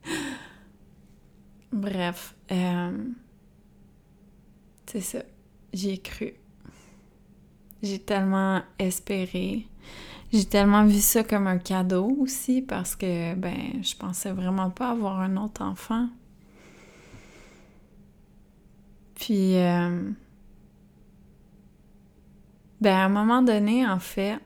Bref. Euh, c'est ça. J'y ai cru. J'ai tellement espéré. J'ai tellement vu ça comme un cadeau aussi parce que, ben, je pensais vraiment pas avoir un autre enfant. Puis, euh, ben, à un moment donné, en fait,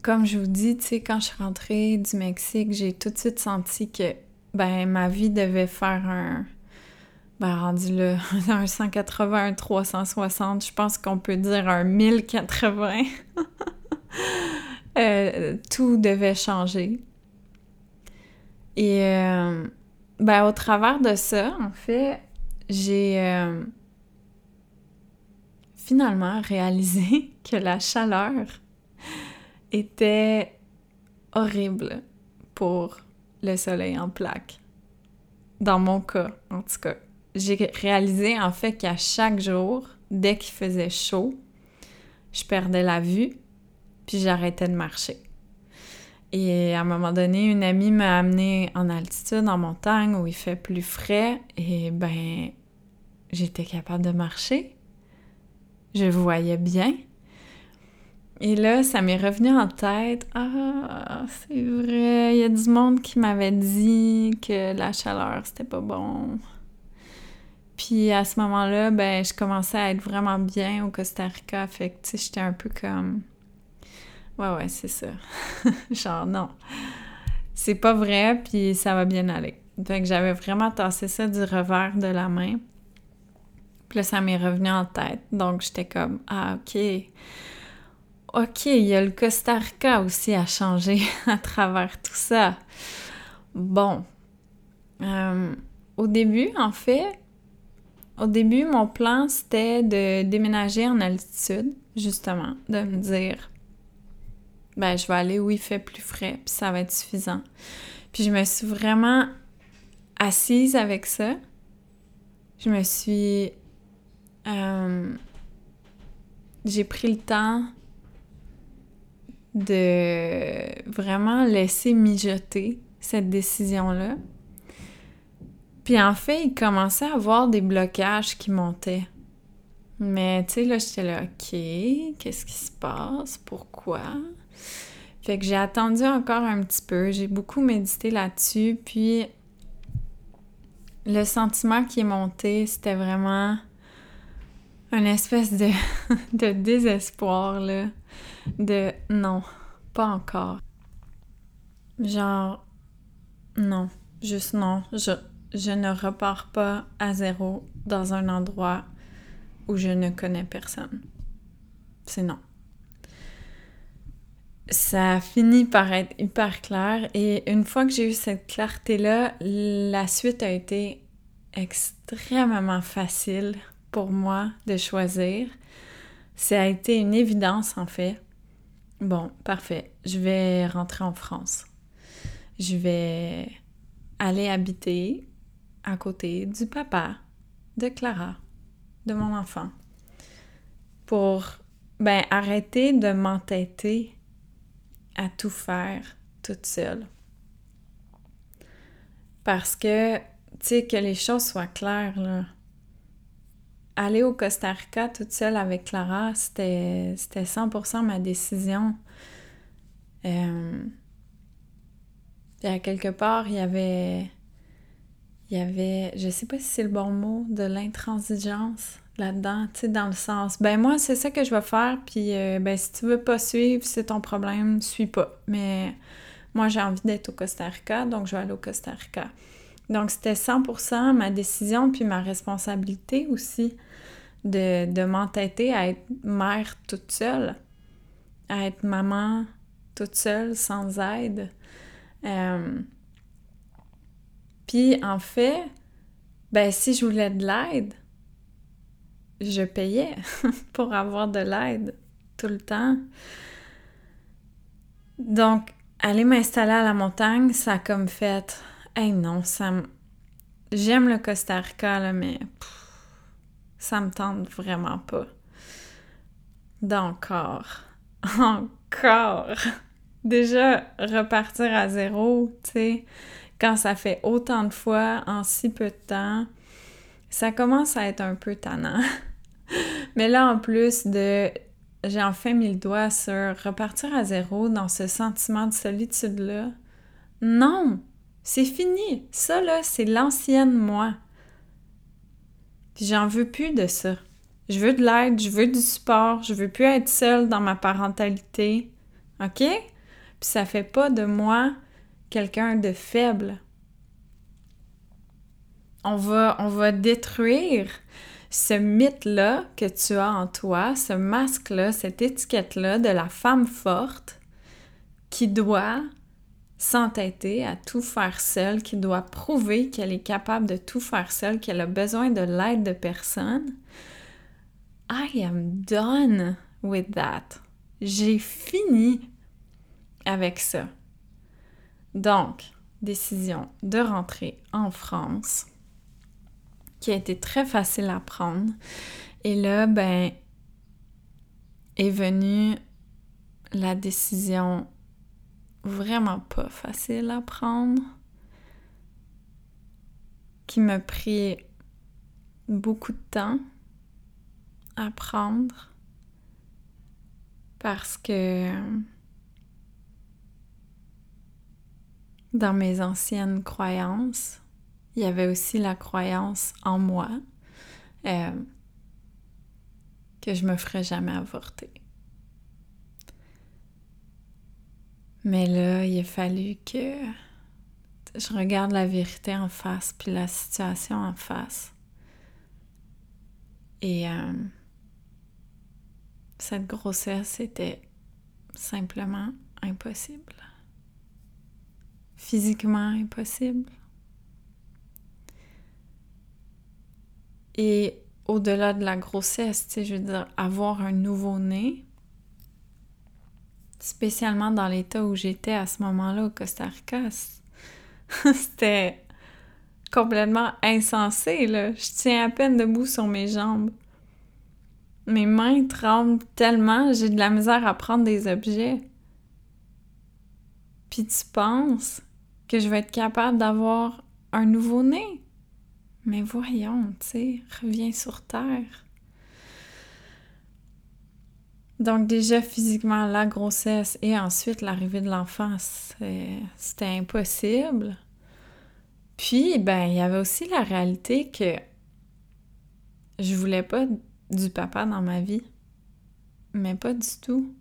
comme je vous dis, tu sais, quand je suis rentrée du Mexique, j'ai tout de suite senti que, ben, ma vie devait faire un, ben, rendu là, un 180, un 360, je pense qu'on peut dire un 1080. euh, tout devait changer. Et euh, ben, au travers de ça, en fait, j'ai euh, finalement réalisé que la chaleur était horrible pour le soleil en plaque. Dans mon cas, en tout cas. J'ai réalisé en fait qu'à chaque jour, dès qu'il faisait chaud, je perdais la vue, puis j'arrêtais de marcher. Et à un moment donné, une amie m'a amené en altitude, en montagne, où il fait plus frais, et ben, j'étais capable de marcher. Je voyais bien. Et là, ça m'est revenu en tête. Ah, c'est vrai, il y a du monde qui m'avait dit que la chaleur, c'était pas bon. Puis à ce moment-là, ben, je commençais à être vraiment bien au Costa Rica. Fait que, j'étais un peu comme. Ouais, ouais, c'est ça. Genre, non. C'est pas vrai, puis ça va bien aller. Fait que j'avais vraiment tassé ça du revers de la main. Puis là, ça m'est revenu en tête. Donc, j'étais comme, ah, OK. OK, il y a le Costa Rica aussi à changer à travers tout ça. Bon. Euh, au début, en fait, au début, mon plan, c'était de déménager en altitude, justement, de me dire, ben, je vais aller où il fait plus frais, puis ça va être suffisant. Puis je me suis vraiment assise avec ça. Je me suis... Euh, j'ai pris le temps de vraiment laisser mijoter cette décision-là. Puis en fait, il commençait à avoir des blocages qui montaient. Mais tu sais, là, j'étais là, OK, qu'est-ce qui se passe? Pourquoi? Fait que j'ai attendu encore un petit peu, j'ai beaucoup médité là-dessus, puis le sentiment qui est monté, c'était vraiment une espèce de, de désespoir, là, de non, pas encore. Genre, non, juste non, je, je ne repars pas à zéro dans un endroit où je ne connais personne. C'est non. Ça a fini par être hyper clair et une fois que j'ai eu cette clarté-là, la suite a été extrêmement facile pour moi de choisir. Ça a été une évidence en fait. Bon, parfait. Je vais rentrer en France. Je vais aller habiter à côté du papa de Clara, de mon enfant, pour ben, arrêter de m'entêter à tout faire toute seule. Parce que, tu sais, que les choses soient claires, là. Aller au Costa Rica toute seule avec Clara, c'était 100% ma décision. Euh, puis à quelque part, il y avait il y avait, je sais pas si c'est le bon mot, de l'intransigeance là-dedans, tu sais, dans le sens, ben moi, c'est ça que je vais faire, puis euh, ben si tu veux pas suivre, c'est ton problème, suis pas. Mais moi, j'ai envie d'être au Costa Rica, donc je vais aller au Costa Rica. Donc, c'était 100% ma décision, puis ma responsabilité aussi de, m'entêter à être mère toute seule, à être maman toute seule, sans aide. Euh, puis en fait, ben si je voulais de l'aide, je payais pour avoir de l'aide tout le temps. Donc, aller m'installer à la montagne, ça a comme fait, hey non, ça me... J'aime le Costa Rica, là, mais ça me tente vraiment pas. D'encore. Encore. Déjà, repartir à zéro, tu sais quand ça fait autant de fois en si peu de temps, ça commence à être un peu tannant. Mais là, en plus de j'ai enfin mis le doigt sur repartir à zéro dans ce sentiment de solitude-là. Non! C'est fini! Ça, là, c'est l'ancienne moi. J'en veux plus de ça. Je veux de l'aide, je veux du support, je veux plus être seule dans ma parentalité. OK? Puis ça fait pas de moi quelqu'un de faible. On va, on va détruire ce mythe-là que tu as en toi, ce masque-là, cette étiquette-là de la femme forte qui doit s'entêter à tout faire seule, qui doit prouver qu'elle est capable de tout faire seule, qu'elle a besoin de l'aide de personne. I am done with that. J'ai fini avec ça. Donc, décision de rentrer en France, qui a été très facile à prendre. Et là, ben, est venue la décision vraiment pas facile à prendre, qui m'a pris beaucoup de temps à prendre parce que dans mes anciennes croyances, il y avait aussi la croyance en moi euh, que je me ferais jamais avorter. Mais là, il a fallu que je regarde la vérité en face, puis la situation en face. Et euh, cette grossesse était simplement impossible. Physiquement impossible. Et au-delà de la grossesse, tu sais, je veux dire, avoir un nouveau-né, spécialement dans l'état où j'étais à ce moment-là au Costa Rica, c'était complètement insensé. Je tiens à peine debout sur mes jambes. Mes mains tremblent tellement, j'ai de la misère à prendre des objets. Puis tu penses que je vais être capable d'avoir un nouveau-né? Mais voyons, tu sais, reviens sur Terre. Donc déjà physiquement la grossesse et ensuite l'arrivée de l'enfant, c'était impossible. Puis, ben, il y avait aussi la réalité que je voulais pas du papa dans ma vie. Mais pas du tout.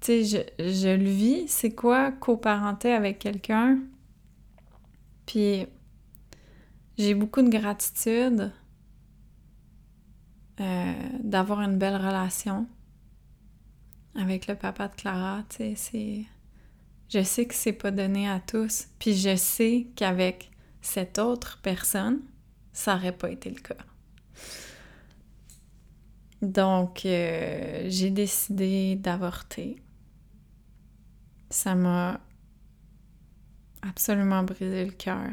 Tu sais, je, je le vis, c'est quoi coparenter avec quelqu'un? Puis, j'ai beaucoup de gratitude euh, d'avoir une belle relation avec le papa de Clara. Je sais que c'est pas donné à tous, puis je sais qu'avec cette autre personne, ça aurait pas été le cas. Donc, euh, j'ai décidé d'avorter. Ça m'a absolument brisé le cœur.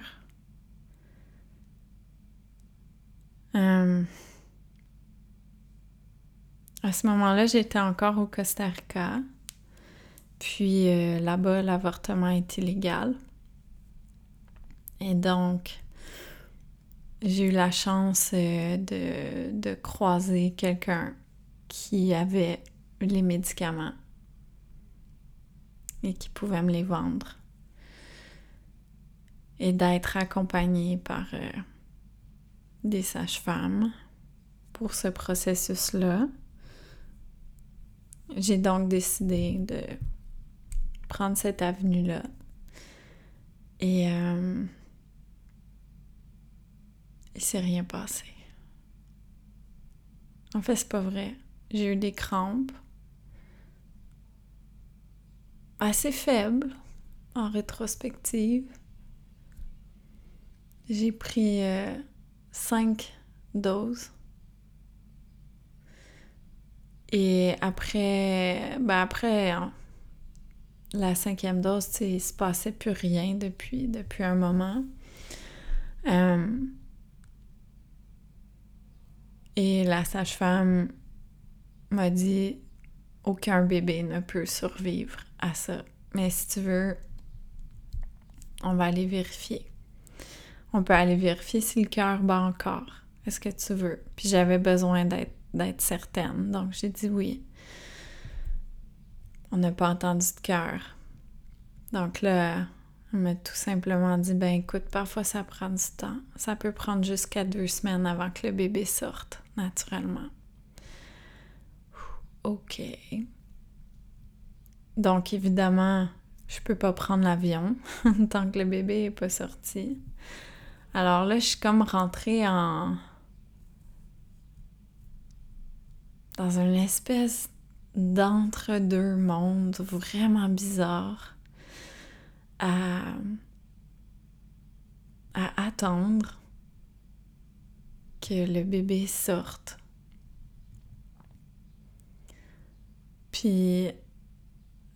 Euh, à ce moment-là, j'étais encore au Costa Rica. Puis euh, là-bas, l'avortement est illégal. Et donc, j'ai eu la chance euh, de, croiser quelqu'un qui avait les médicaments et qui pouvait me les vendre. Et d'être accompagnée par euh, des sages-femmes pour ce processus-là. J'ai donc décidé de prendre cette avenue-là. Et euh, il s'est rien passé. En fait, c'est pas vrai. J'ai eu des crampes assez faibles en rétrospective. J'ai pris euh, cinq doses. Et après, ben après, la cinquième dose, il se passait plus rien depuis, depuis un moment. Euh, et la sage-femme m'a dit aucun bébé ne peut survivre à ça. Mais si tu veux, on va aller vérifier. On peut aller vérifier si le cœur bat encore. Est-ce que tu veux? Puis j'avais besoin d'être certaine. Donc j'ai dit oui on n'a pas entendu de cœur. Donc là, on m'a tout simplement dit, ben écoute, parfois ça prend du temps. Ça peut prendre jusqu'à deux semaines avant que le bébé sorte, naturellement. OK. Donc évidemment, je peux pas prendre l'avion tant que le bébé est pas sorti. Alors là, je suis comme rentrée en dans une espèce d'entre-deux mondes vraiment bizarres à, à attendre que le bébé sorte. Puis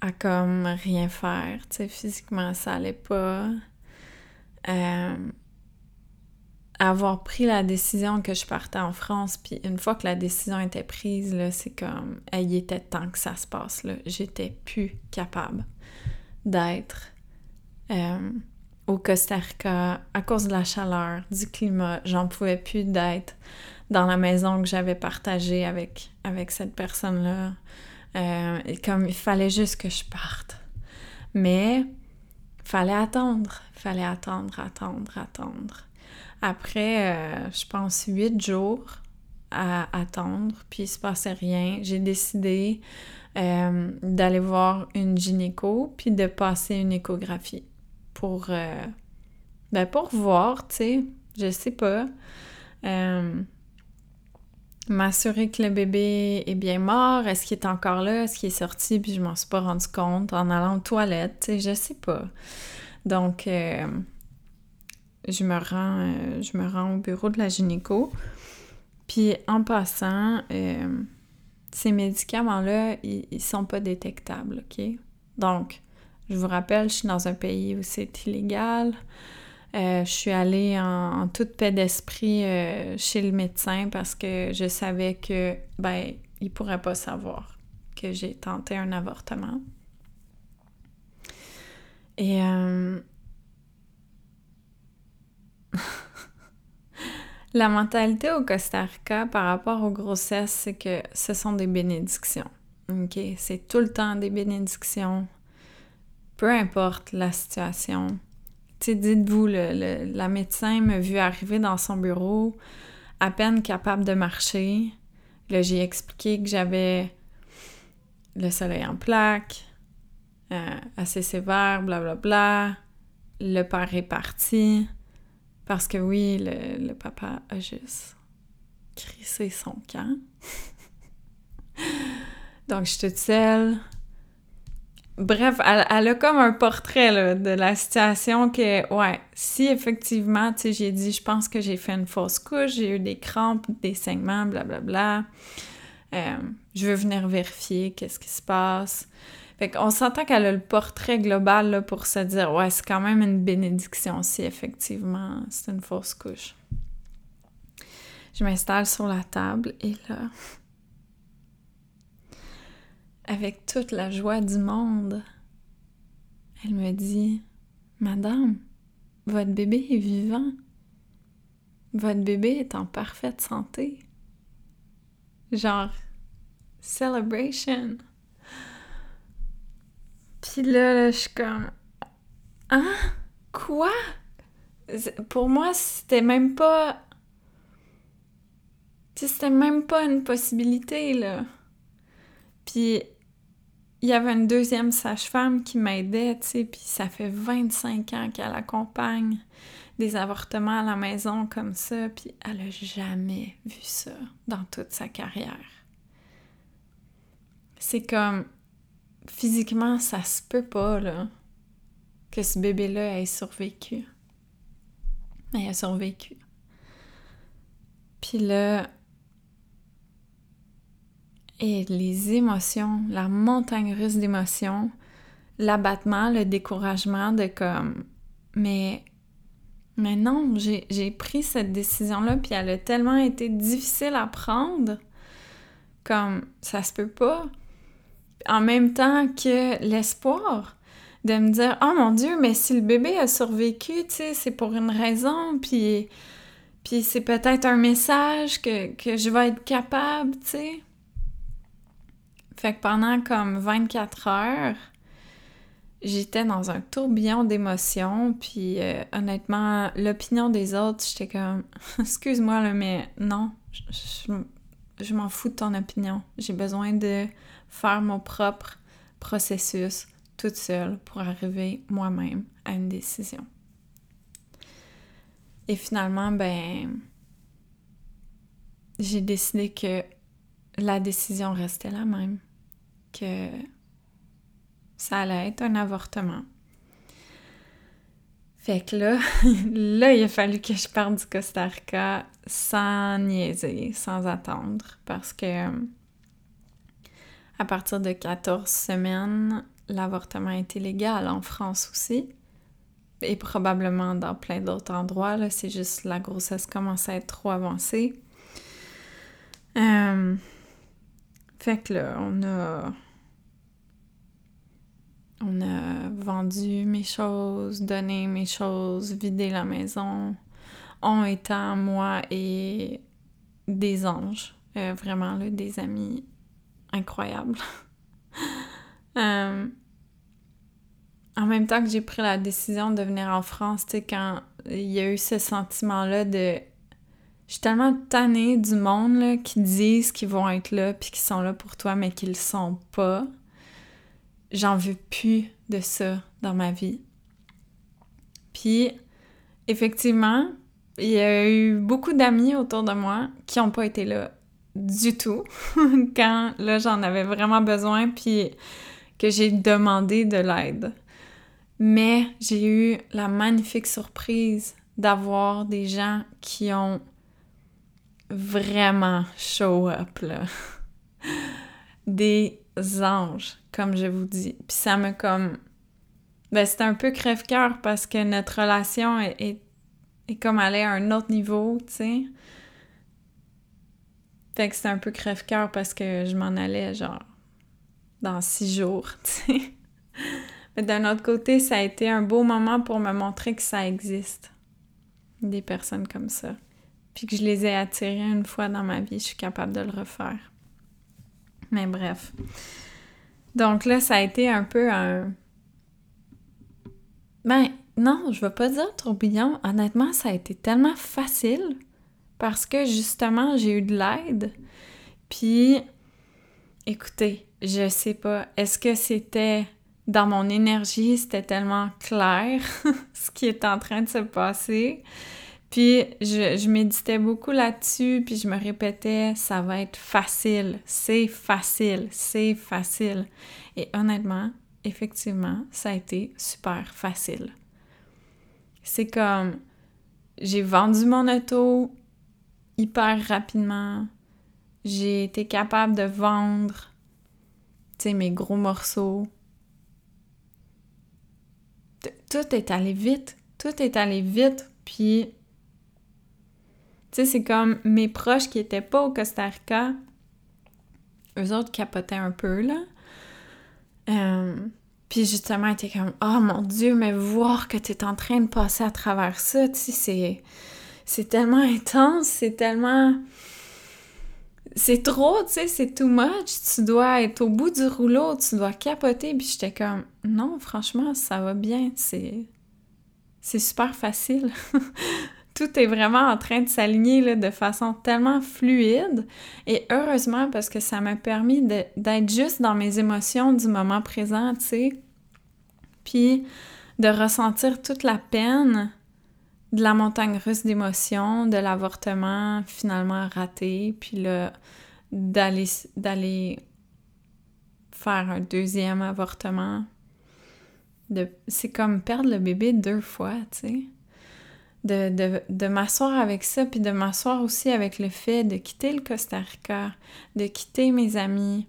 à comme rien faire, tu sais, physiquement ça allait pas. Euh, avoir pris la décision que je partais en France, puis une fois que la décision était prise, là, c'est comme, il était temps que ça se passe, là. J'étais plus capable d'être euh, au Costa Rica à cause de la chaleur, du climat. J'en pouvais plus d'être dans la maison que j'avais partagée avec, avec cette personne-là. Euh, comme il fallait juste que je parte. Mais fallait attendre, fallait attendre, attendre, attendre. Après, euh, je pense, huit jours à attendre, puis il se passait rien. J'ai décidé euh, d'aller voir une gynéco, puis de passer une échographie pour, euh, ben pour voir, tu sais, je sais pas. M'assurer que le bébé est bien mort, est-ce qu'il est encore là, est-ce qu'il est sorti, puis je m'en suis pas rendu compte en allant aux toilettes, tu sais, je sais pas. Donc, je me rends, euh, je me rends au bureau de la gynéco. Puis en passant, euh, ces médicaments-là, ils, sont pas détectables, OK? Donc, je vous rappelle, je suis dans un pays où c'est illégal. Euh, je suis allée en, toute paix d'esprit chez le médecin parce que je savais que, ben, il pourrait pas savoir que j'ai tenté un avortement. Et La mentalité au Costa Rica par rapport aux grossesses, c'est que ce sont des bénédictions. OK? C'est tout le temps des bénédictions. Peu importe la situation. Tu dites-vous, la médecin m'a vu arriver dans son bureau, à peine capable de marcher. Là, j'ai expliqué que j'avais le soleil en plaque, euh, assez sévère, blablabla. Bla, bla. Le père est parti. Parce que oui, le, papa a juste crissé son camp. Donc, je suis toute seule. Bref, elle, a comme un portrait de la situation que, ouais, si effectivement, tu sais, j'ai dit, je pense que j'ai fait une fausse couche, j'ai eu des crampes, des saignements, blablabla. Bla, bla. Euh, je veux venir vérifier qu'est-ce qui se passe. Fait qu'on s'entend qu'elle a le portrait global pour se dire ouais, c'est quand même une bénédiction si effectivement c'est une fausse couche. Je m'installe sur la table et là, avec toute la joie du monde, elle me dit Madame, votre bébé est vivant. Votre bébé est en parfaite santé. Genre, celebration. Puis là, je suis comme. Hein? Quoi? Pour moi, c'était même pas. C'était même pas une possibilité, là. Puis il y avait une deuxième sage-femme qui m'aidait, tu sais, puis ça fait 25 ans qu'elle accompagne des avortements à la maison comme ça, puis elle a jamais vu ça dans toute sa carrière. C'est comme physiquement, ça se peut pas, que ce bébé-là ait survécu. Mais il a survécu. Puis là, et les émotions, la montagne russe d'émotions, l'abattement, le découragement de comme, mais, mais non, j'ai pris cette décision-là, puis elle a tellement été difficile à prendre, comme, ça se peut pas en même temps que l'espoir de me dire oh mon dieu mais si le bébé a survécu tu c'est pour une raison puis puis c'est peut-être un message que, je vais être capable tu sais fait que pendant comme 24 heures j'étais dans un tourbillon d'émotions puis euh, honnêtement l'opinion des autres j'étais comme excuse-moi mais non je m'en fous de ton opinion. J'ai besoin de faire mon propre processus toute seule pour arriver moi-même à une décision. Et finalement, ben, j'ai décidé que la décision restait la même, que ça allait être un avortement. Fait que là, là, il a fallu que je parte du Costa Rica sans niaiser, sans attendre, parce que à partir de 14 semaines, l'avortement est illégal en France aussi. Et probablement dans plein d'autres endroits. C'est juste la grossesse commence à être trop avancée. Euh, fait que là, on a. On a vendu mes choses, donné mes choses, vidé la maison. On étant moi et des anges. Euh, vraiment, là, des amis incroyable. Euh, en même temps que j'ai pris la décision de venir en France, tu sais, quand il y a eu ce sentiment-là de... Je suis tellement tannée du monde là, qui disent qu'ils vont être là puis qui sont là pour toi, mais qu'ils le sont pas. J'en veux plus de ça dans ma vie. Puis, effectivement, il y a eu beaucoup d'amis autour de moi qui n'ont pas été là du tout quand là j'en avais vraiment besoin puis que j'ai demandé de l'aide. Mais j'ai eu la magnifique surprise d'avoir des gens qui ont vraiment show up là. Des anges, comme je vous dis. Puis ça me comme ben c'était un peu crève-cœur parce que notre relation est, est, comme allée à un autre niveau, tu sais. Fait que c'était un peu crève-cœur parce que je m'en allais genre dans six jours, tu sais. Mais d'un autre côté, ça a été un beau moment pour me montrer que ça existe. Des personnes comme ça. Puis que je les ai attirées une fois dans ma vie, je suis capable de le refaire. Mais bref. Donc là, ça a été un peu un ben, non, je veux pas dire tourbillon. Honnêtement, ça a été tellement facile parce que justement, j'ai eu de l'aide. Puis, écoutez, je sais pas, est-ce que c'était dans mon énergie, c'était tellement clair ce qui est en train de se passer. Puis je, je méditais beaucoup là-dessus, puis je me répétais, ça va être facile, c'est facile, c'est facile. Et honnêtement, effectivement, ça a été super facile. C'est comme j'ai vendu mon auto hyper rapidement. J'ai été capable de vendre mes gros morceaux. Tout est allé vite. Tout est allé vite. Puis, tu sais, c'est comme mes proches qui étaient pas au Costa Rica, eux autres capotaient un peu, là. Euh, puis justement, était comme Oh mon Dieu, mais voir que tu es en train de passer à travers ça, tu sais, c'est tellement intense, c'est tellement. C'est trop, tu sais, c'est too much. Tu dois être au bout du rouleau, tu dois capoter. Puis j'étais comme Non, franchement, ça va bien, c'est. C'est super facile. Tout est vraiment en train de s'aligner de façon tellement fluide. Et heureusement, parce que ça m'a permis d'être juste dans mes émotions du moment présent, tu sais. Puis de ressentir toute la peine de la montagne russe d'émotions, de l'avortement finalement raté, puis là, d'aller, d'aller faire un deuxième avortement. De, c'est comme perdre le bébé deux fois, tu sais de, m'asseoir avec ça, puis de m'asseoir aussi avec le fait de quitter le Costa Rica, de quitter mes amis,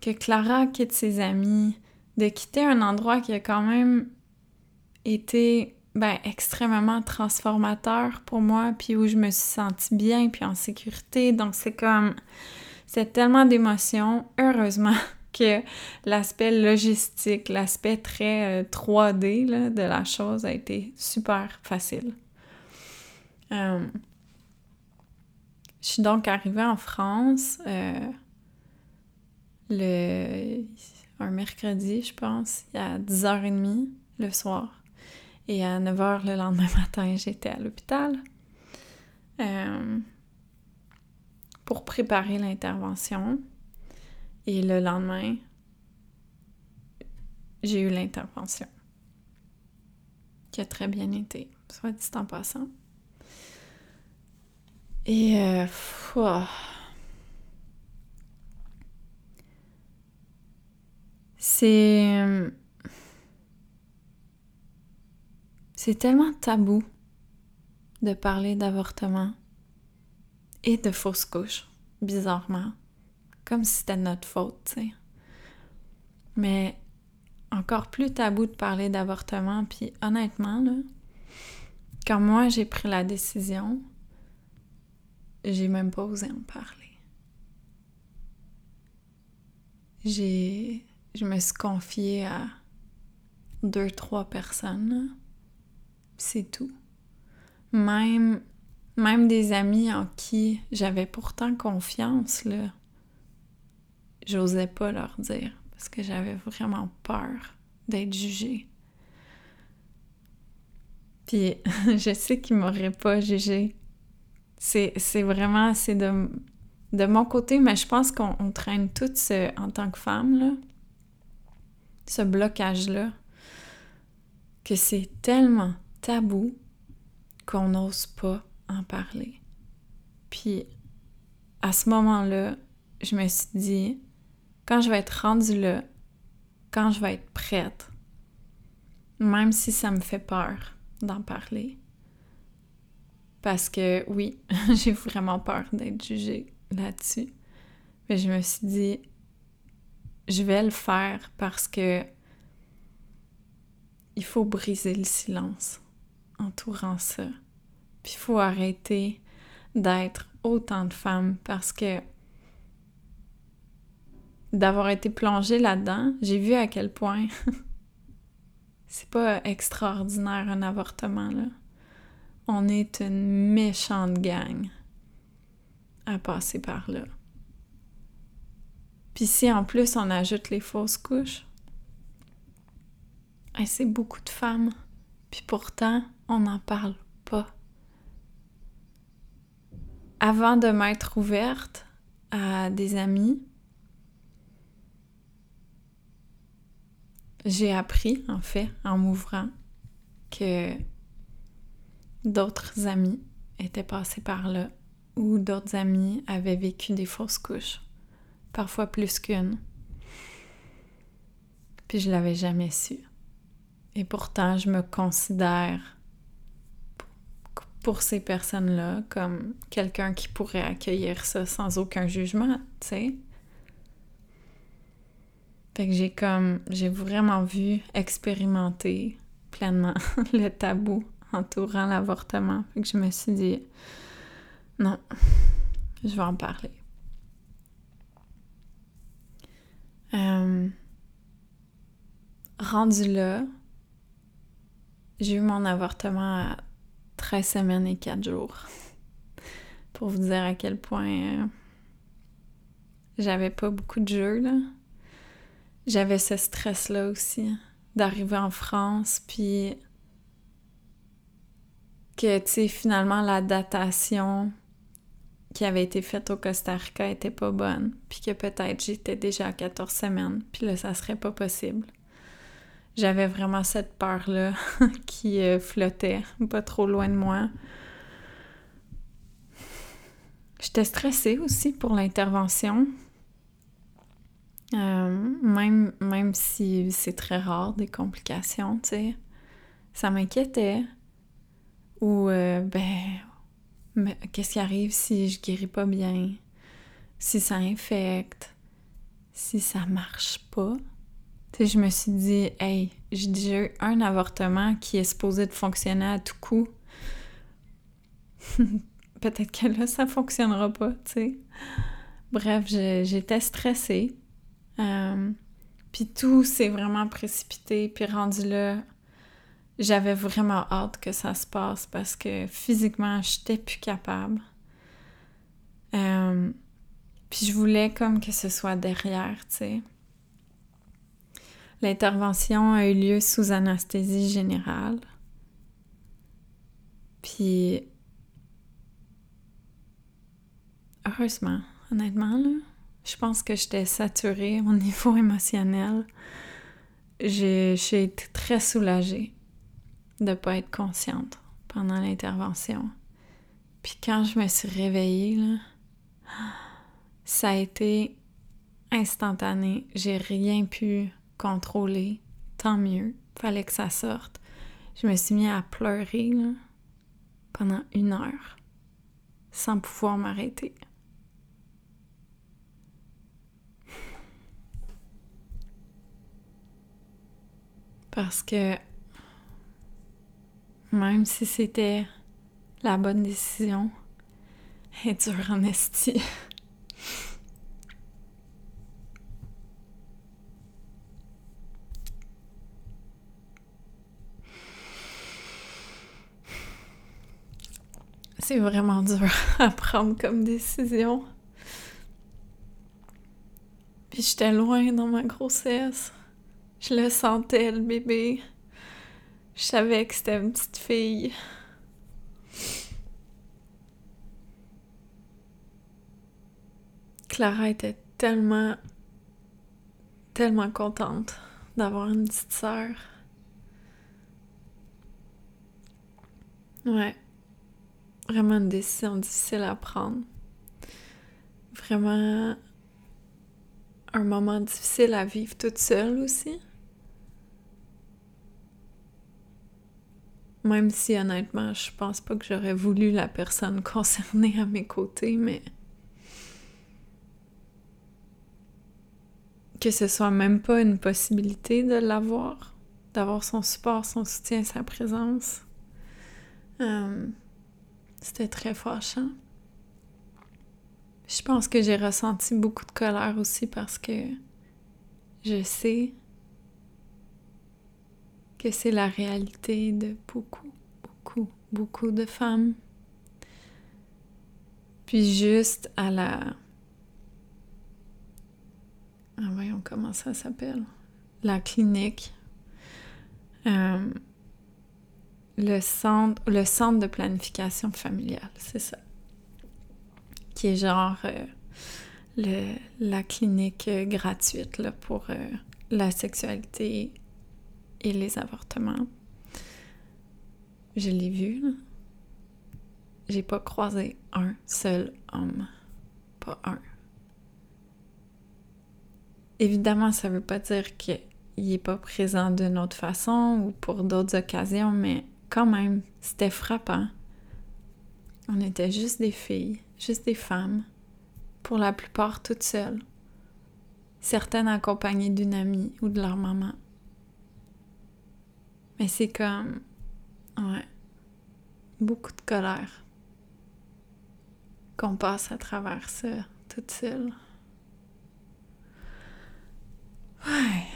que Clara quitte ses amis, de quitter un endroit qui a quand même été ben, extrêmement transformateur pour moi, puis où je me suis sentie bien, puis en sécurité. Donc c'est comme... C'est tellement d'émotions. Heureusement que l'aspect logistique, l'aspect très 3D euh, de la chose a été super facile. Euh, je suis donc arrivée en France euh, le, un mercredi, je pense, à 10h30 le soir. Et à 9h le lendemain matin, j'étais à l'hôpital euh, pour préparer l'intervention. Et le lendemain, j'ai eu l'intervention, qui a très bien été, soit dit en passant. Et euh, c'est c'est tellement tabou de parler d'avortement et de fausse couche, bizarrement, comme si c'était notre faute, tu sais. Mais encore plus tabou de parler d'avortement, puis honnêtement, là, quand moi j'ai pris la décision, j'ai même pas osé en parler. J'ai. Je me suis confiée à deux, trois personnes. C'est tout. Même, des amis en qui j'avais pourtant confiance, là, j'osais pas leur dire parce que j'avais vraiment peur d'être jugée. Puis je sais qu'il m'aurait pas jugé. C'est vraiment, c'est de, mon côté, mais je pense qu'on traîne tout ce, en tant que femme, ce blocage-là, que c'est tellement tabou qu'on n'ose pas en parler. Puis à ce moment-là, je me suis dit, quand je vais être rendue là, quand je vais être prête, même si ça me fait peur d'en parler, parce que oui, j'ai vraiment peur d'être jugée là-dessus, mais je me suis dit, je vais le faire parce que il faut briser le silence entourant ça. Puis il faut arrêter d'être autant de femmes parce que d'avoir été plongée là-dedans, j'ai vu à quel point c'est pas extraordinaire un avortement là. On est une méchante gang à passer par là. Puis si en plus on ajoute les fausses couches, c'est beaucoup de femmes. Puis pourtant, on n'en parle pas. Avant de m'être ouverte à des amis, j'ai appris, en fait, en m'ouvrant, que d'autres amis étaient passés par là ou d'autres amis avaient vécu des fausses couches, parfois plus qu'une. Puis je l'avais jamais su. Et pourtant, je me considère pour ces personnes-là comme quelqu'un qui pourrait accueillir ça sans aucun jugement, tu sais. Fait que j'ai comme, j'ai vraiment vu expérimenter pleinement le tabou entourant l'avortement. Fait que je me suis dit, non, je vais en parler. Euh, rendu là, j'ai eu mon avortement à 13 semaines et 4 jours. Pour vous dire à quel point euh, j'avais pas beaucoup de jeux, là j'avais ce stress-là aussi, d'arriver en France, puis que, tu sais, finalement, la datation qui avait été faite au Costa Rica était pas bonne, puis que peut-être j'étais déjà à 14 semaines, puis là, ça serait pas possible. J'avais vraiment cette peur-là qui euh, flottait pas trop loin de moi. J'étais stressée aussi pour l'intervention. Euh, même, même si c'est très rare des complications, tu sais, ça m'inquiétait. Ou, euh, ben, qu'est-ce qui arrive si je guéris pas bien? Si ça infecte? Si ça marche pas? Je me suis dit, hey, j'ai déjà eu un avortement qui est supposé de fonctionner à tout coup. Peut-être que là, ça fonctionnera pas, tu sais. Bref, j'étais stressée. Euh, puis tout s'est vraiment précipité, puis rendu là, j'avais vraiment hâte que ça se passe parce que physiquement, j'étais plus capable. Euh, puis je voulais comme que ce soit derrière, tu sais. L'intervention a eu lieu sous anesthésie générale. Puis heureusement, honnêtement, là, je pense que j'étais saturée au niveau émotionnel. J'ai été très soulagée de ne pas être consciente pendant l'intervention. Puis quand je me suis réveillée, ça a été instantané. J'ai rien pu contrôler. Tant mieux. Fallait que ça sorte. Je me suis mis à pleurer pendant une heure sans pouvoir m'arrêter. Parce que même si c'était la bonne décision, elle est. C'est vraiment dur à prendre comme décision. Puis j'étais loin dans ma grossesse. Je le sentais, le bébé. Je savais que c'était une petite fille. Clara était tellement, tellement contente d'avoir une petite sœur. Ouais. Vraiment une décision difficile à prendre. Vraiment un moment difficile à vivre toute seule aussi. Même si honnêtement, je pense pas que j'aurais voulu la personne concernée à mes côtés, mais que ce soit même pas une possibilité de l'avoir, d'avoir son support, son soutien, sa présence. Euh, c'était très fâchant. Je pense que j'ai ressenti beaucoup de colère aussi parce que je sais que c'est la réalité de beaucoup, beaucoup, beaucoup de femmes. Puis juste à la... Ah, voyons comment ça s'appelle? La clinique. Euh, le, centre, le centre de planification familiale, c'est ça. Qui est genre euh, le, la clinique gratuite là, pour euh, la sexualité et les avortements. Je l'ai vu. J'ai pas croisé un seul homme. Pas un. Évidemment, ça veut pas dire qu'il est pas présent d'une autre façon ou pour d'autres occasions, mais quand même, c'était frappant. On était juste des filles, juste des femmes, pour la plupart toutes seules, certaines accompagnées d'une amie ou de leur maman. Mais c'est comme. Ouais. Beaucoup de colère. Qu'on passe à travers ça, toute seule. Ouais.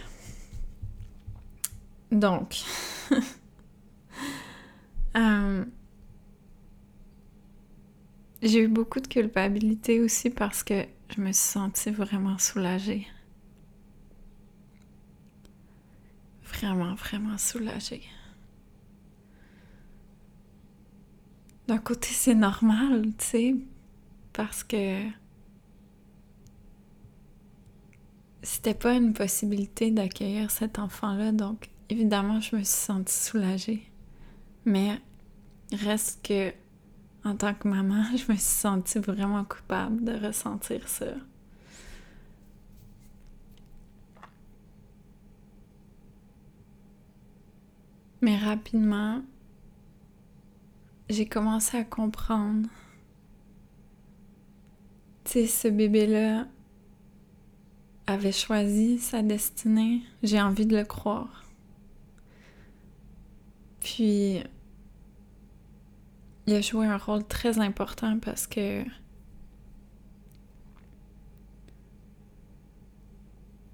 Donc. euh, J'ai eu beaucoup de culpabilité aussi parce que je me suis sentie vraiment soulagée. vraiment, vraiment soulagée. D'un côté, c'est normal, tu sais, parce que c'était pas une possibilité d'accueillir cet enfant-là, donc évidemment, je me suis sentie soulagée. Mais reste que, en tant que maman, je me suis sentie vraiment coupable de ressentir ça. Mais rapidement, j'ai commencé à comprendre. Tu sais, ce bébé-là avait choisi sa destinée. J'ai envie de le croire. Puis, il a joué un rôle très important parce que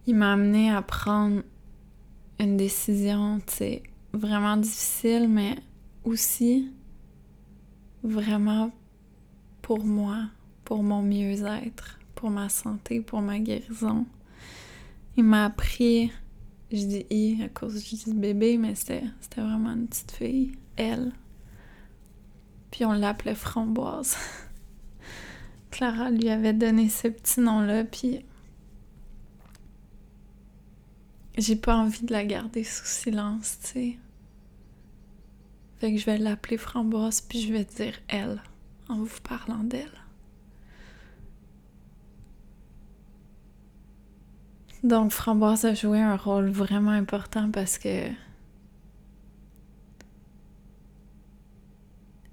il m'a amené à prendre une décision, tu sais, vraiment difficile, mais aussi vraiment pour moi, pour mon mieux-être, pour ma santé, pour ma guérison. Il m'a appris, je dis I à cause du bébé, mais c'était vraiment une petite fille, elle. Puis on l'appelait Framboise. Clara lui avait donné ce petit nom-là, puis j'ai pas envie de la garder sous silence, tu sais. Fait que je vais l'appeler Framboise, puis je vais dire elle, en vous parlant d'elle. Donc, Framboise a joué un rôle vraiment important parce que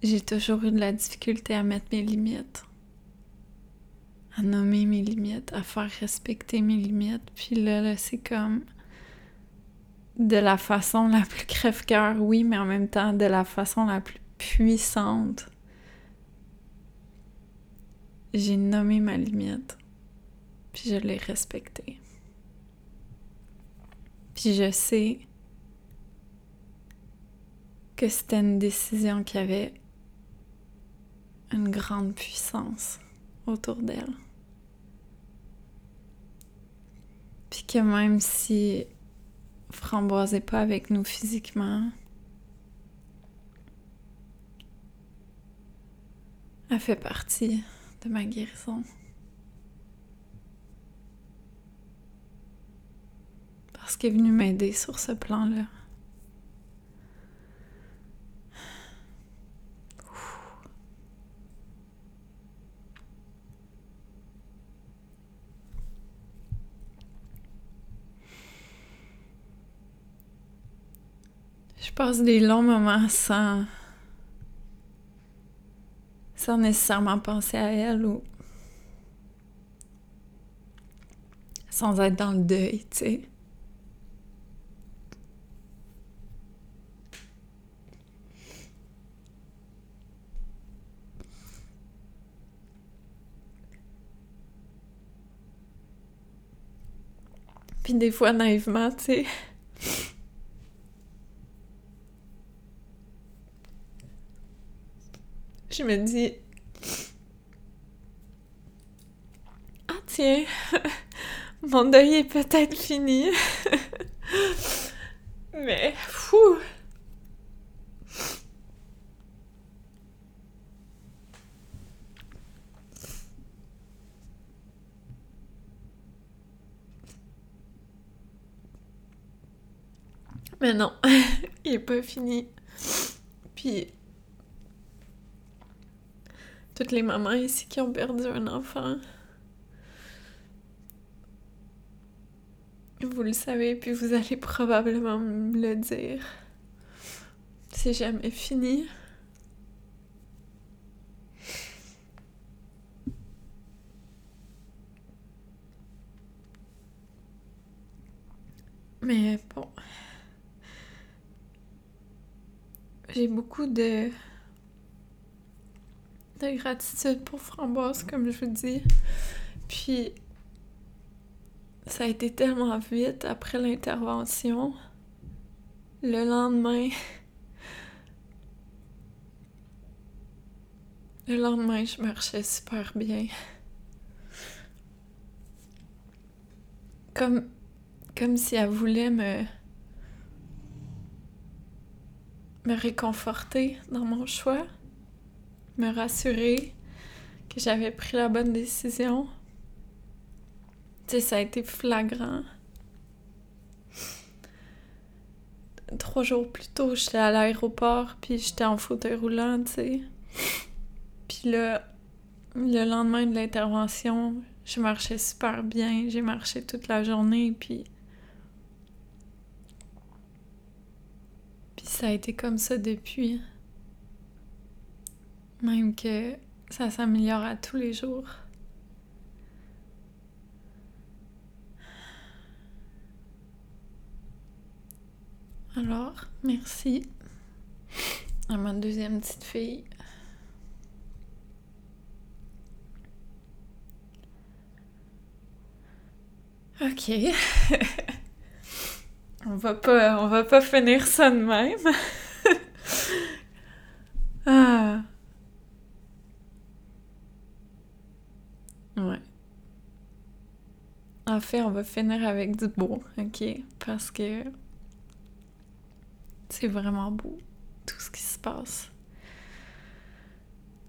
j'ai toujours eu de la difficulté à mettre mes limites, à nommer mes limites, à faire respecter mes limites. Puis là, là c'est comme de la façon la plus crève-cœur, oui, mais en même temps de la façon la plus puissante. J'ai nommé ma limite, puis je l'ai respectée. Puis je sais que c'était une décision qui avait une grande puissance autour d'elle. Puis que même si Framboise n'est pas avec nous physiquement, elle fait partie de ma guérison. Parce qu'elle est venue m'aider sur ce plan-là. Passe des longs moments sans sans nécessairement penser à elle ou sans être dans le deuil, tu sais. Puis des fois, naïvement, tu sais, je me dis Ah tiens, mon deuil est peut-être fini. Mais fou. Mais non, il est pas fini. Puis toutes les mamans ici qui ont perdu un enfant. Vous le savez, puis vous allez probablement me le dire. C'est jamais fini. Mais bon. J'ai beaucoup de de gratitude pour Framboise, comme je vous dis. Puis, ça a été tellement vite après l'intervention. Le lendemain, le lendemain, je marchais super bien. Comme, comme si elle voulait me, me réconforter dans mon choix me rassurer que j'avais pris la bonne décision. Tu sais, ça a été flagrant. Trois jours plus tôt, j'étais à l'aéroport, puis j'étais en fauteuil roulant, tu sais. Puis là, le lendemain de l'intervention, je marchais super bien. J'ai marché toute la journée, puis... Puis ça a été comme ça depuis. Même que ça s'améliore à tous les jours. Alors, merci à ma deuxième petite fille. Ok. on va pas, on va pas finir ça de même. ah. Ouais. En fait, on va finir avec du beau, ok? Parce que c'est vraiment beau, tout ce qui se passe.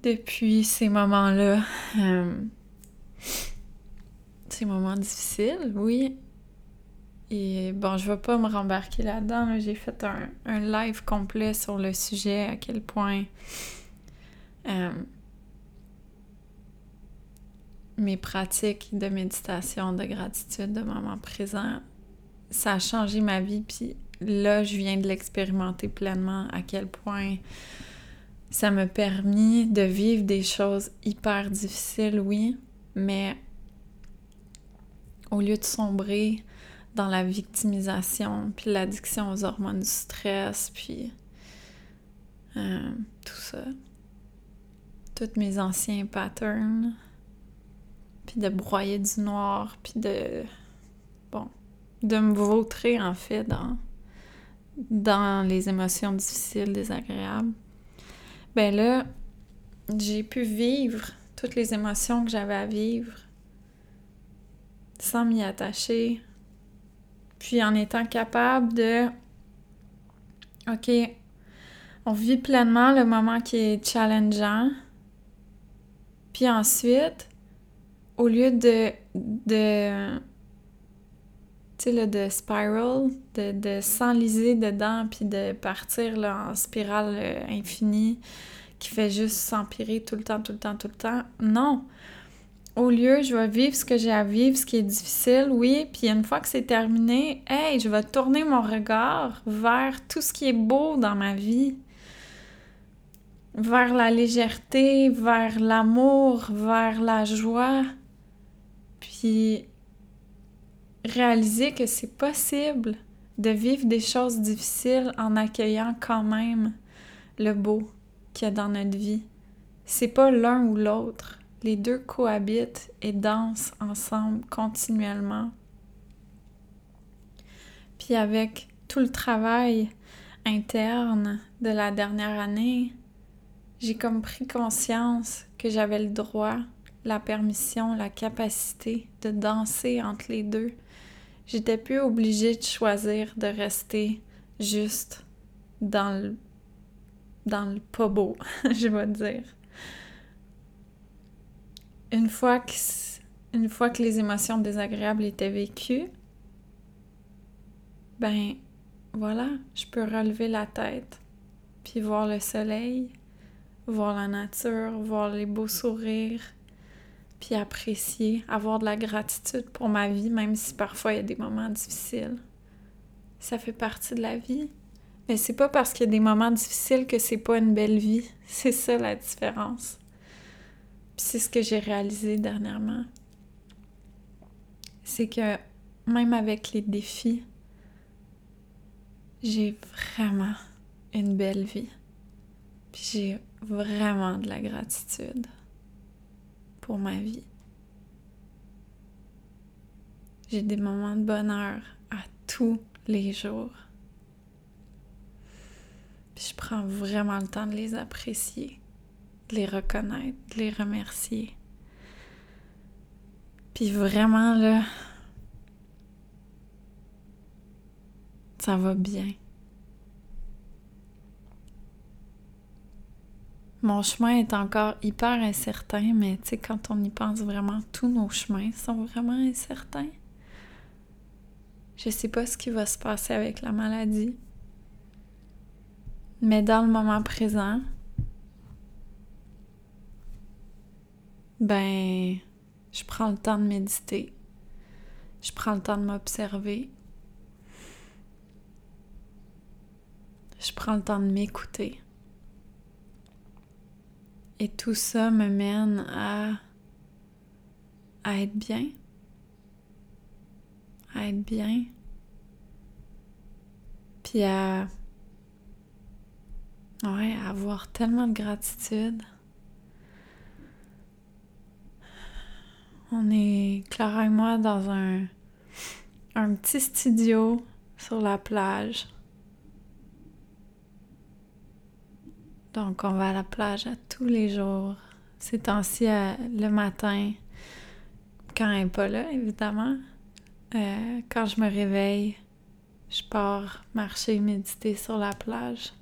Depuis ces moments-là, euh, ces moments difficiles, oui. Et bon, je vais pas me rembarquer là-dedans. J'ai fait un, live complet sur le sujet, à quel point euh, mes pratiques de méditation, de gratitude, de moment présent, ça a changé ma vie. Puis là, je viens de l'expérimenter pleinement à quel point ça m'a permis de vivre des choses hyper difficiles, oui, mais au lieu de sombrer dans la victimisation, puis l'addiction aux hormones du stress, puis euh, tout ça, tous mes anciens patterns, puis de broyer du noir, puis de... Bon, de me vautrer, en fait, dans, dans les émotions difficiles, désagréables. Ben là, j'ai pu vivre toutes les émotions que j'avais à vivre sans m'y attacher, puis en étant capable de... OK, on vit pleinement le moment qui est challengeant, Puis ensuite, au lieu de, de tu sais, de spiral, de, de s'enliser dedans, puis de partir là, en spirale euh, infinie qui fait juste s'empirer tout le temps, tout le temps, tout le temps. Non! Au lieu, je vais vivre ce que j'ai à vivre, ce qui est difficile, oui, puis une fois que c'est terminé, hey, je vais tourner mon regard vers tout ce qui est beau dans ma vie, vers la légèreté, vers l'amour, vers la joie, puis réaliser que c'est possible de vivre des choses difficiles en accueillant quand même le beau qu'il y a dans notre vie. C'est pas l'un ou l'autre. Les deux cohabitent et dansent ensemble continuellement. Puis avec tout le travail interne de la dernière année, j'ai comme pris conscience que j'avais le droit, la permission, la capacité de danser entre les deux J'étais plus obligée de choisir de rester juste dans le, dans le pas beau, je vais dire. Une fois, que, une fois que les émotions désagréables étaient vécues, ben voilà, je peux relever la tête, puis voir le soleil, voir la nature, voir les beaux sourires, puis apprécier, avoir de la gratitude pour ma vie, même si parfois il y a des moments difficiles. Ça fait partie de la vie. Mais c'est pas parce qu'il y a des moments difficiles que c'est pas une belle vie. C'est ça la différence. Puis c'est ce que j'ai réalisé dernièrement. C'est que même avec les défis, j'ai vraiment une belle vie. Puis j'ai vraiment de la gratitude pour ma vie. J'ai des moments de bonheur à tous les jours. Puis je prends vraiment le temps de les apprécier, de les reconnaître, de les remercier. Puis vraiment, là, ça va bien. Mon chemin est encore hyper incertain, mais tu sais, quand on y pense vraiment, tous nos chemins sont vraiment incertains. Je sais pas ce qui va se passer avec la maladie. Mais dans le moment présent, ben, je prends le temps de méditer. Je prends le temps de m'observer. Je prends le temps de m'écouter. Et tout ça me mène à, être bien, à être bien, puis à, ouais, à avoir tellement de gratitude. On est, Clara et moi, dans un, un petit studio sur la plage. Donc, on va à la plage à tous les jours. C'est temps-ci, le matin, quand elle n'est pas là, évidemment. Euh, quand je me réveille, je pars marcher, méditer sur la plage.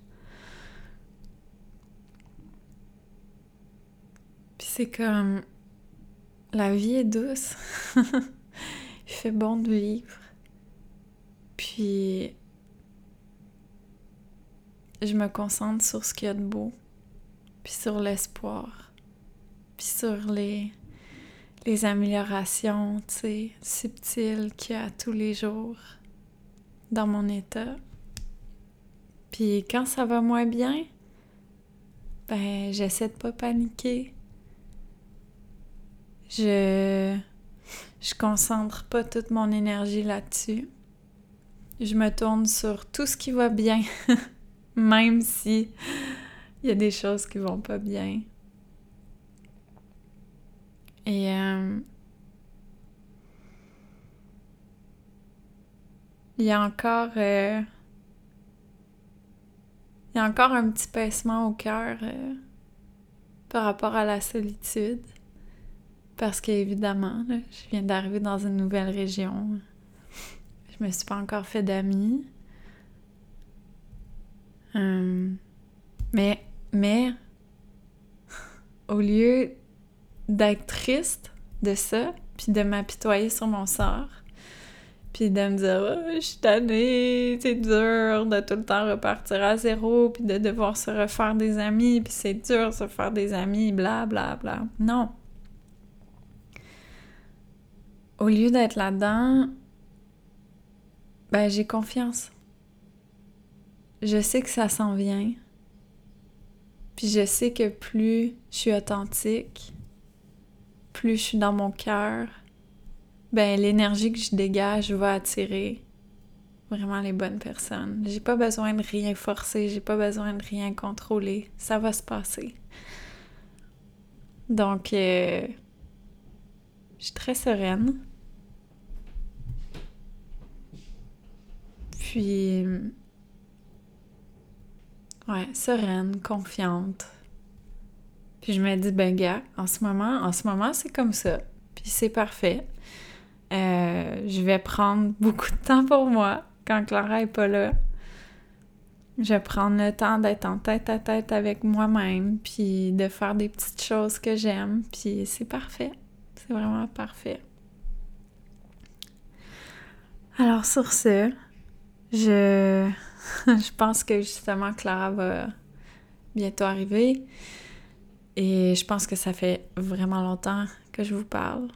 Puis c'est comme... La vie est douce. Il fait bon de vivre. Puis je me concentre sur ce qu'il y a de beau, puis sur l'espoir, puis sur les, améliorations, subtiles qu'il y a tous les jours dans mon état. Puis quand ça va moins bien, ben j'essaie de pas paniquer. Je je concentre pas toute mon énergie là-dessus. Je me tourne sur tout ce qui va bien. même si il y a des choses qui vont pas bien. Et euh, il y a encore euh, il y a encore un petit pincement au cœur euh, par rapport à la solitude. Parce qu'évidemment, je viens d'arriver dans une nouvelle région. Je me suis pas encore fait d'amis. Euh, mais, mais, au lieu d'être triste de ça, puis de m'apitoyer sur mon sort, puis de me dire oh, je suis tannée, c'est dur de tout le temps repartir à zéro, puis de devoir se refaire des amis, puis c'est dur de se faire des amis, bla bla bla. Non. Au lieu d'être là-dedans, ben j'ai confiance. Je sais que ça s'en vient. Puis je sais que plus je suis authentique, plus je suis dans mon cœur, ben l'énergie que je dégage va attirer vraiment les bonnes personnes. J'ai pas besoin de rien forcer, j'ai pas besoin de rien contrôler. Ça va se passer. Donc, euh, je suis très sereine. Puis, ouais, sereine, confiante. Puis je me dis, ben gars, en ce moment, en ce moment, c'est comme ça. Puis c'est parfait. Euh, je vais prendre beaucoup de temps pour moi quand Clara est pas là. Je vais prendre le temps d'être en tête à tête avec moi-même, puis de faire des petites choses que j'aime, puis c'est parfait. C'est vraiment parfait. Alors sur ce, je, je pense que justement Clara va bientôt arriver. Et je pense que ça fait vraiment longtemps que je vous parle.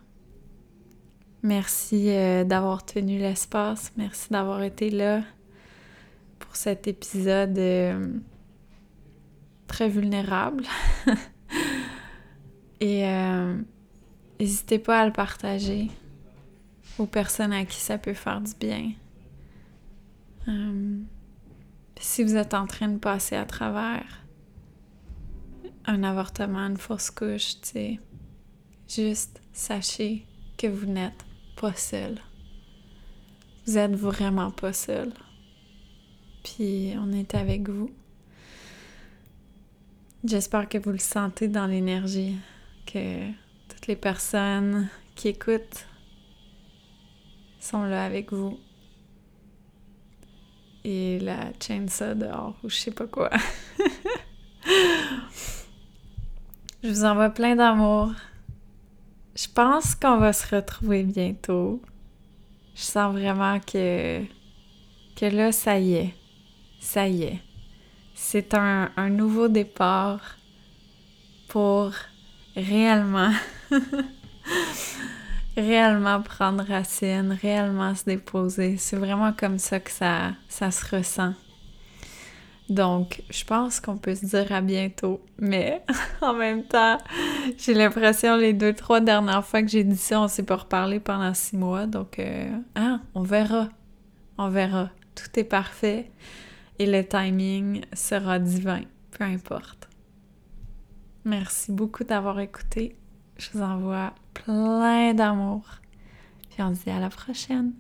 Merci euh, d'avoir tenu l'espace. Merci d'avoir été là pour cet épisode euh, très vulnérable. Et euh, n'hésitez pas à le partager aux personnes à qui ça peut faire du bien. Si vous êtes en train de passer à travers un avortement, une fausse couche, tu sais. Juste sachez que vous n'êtes pas seul. Vous êtes vraiment pas seul. Puis on est avec vous. J'espère que vous le sentez dans l'énergie, que toutes les personnes qui écoutent sont là avec vous. Et la chainsaw dehors, ou je sais pas quoi. Je vous envoie plein d'amour. Je pense qu'on va se retrouver bientôt. Je sens vraiment que, que là, ça y est. Ça y est. C'est un, un nouveau départ pour réellement, réellement prendre racine, réellement se déposer. C'est vraiment comme ça que ça, ça se ressent. Donc, je pense qu'on peut se dire à bientôt. Mais en même temps, j'ai l'impression les deux, trois dernières fois que j'ai dit ça, on s'est pas reparlé pendant six mois. Donc, ah, on verra. On verra. Tout est parfait et le timing sera divin. Peu importe. Merci beaucoup d'avoir écouté. Je vous envoie plein d'amour. Puis on se dit à la prochaine.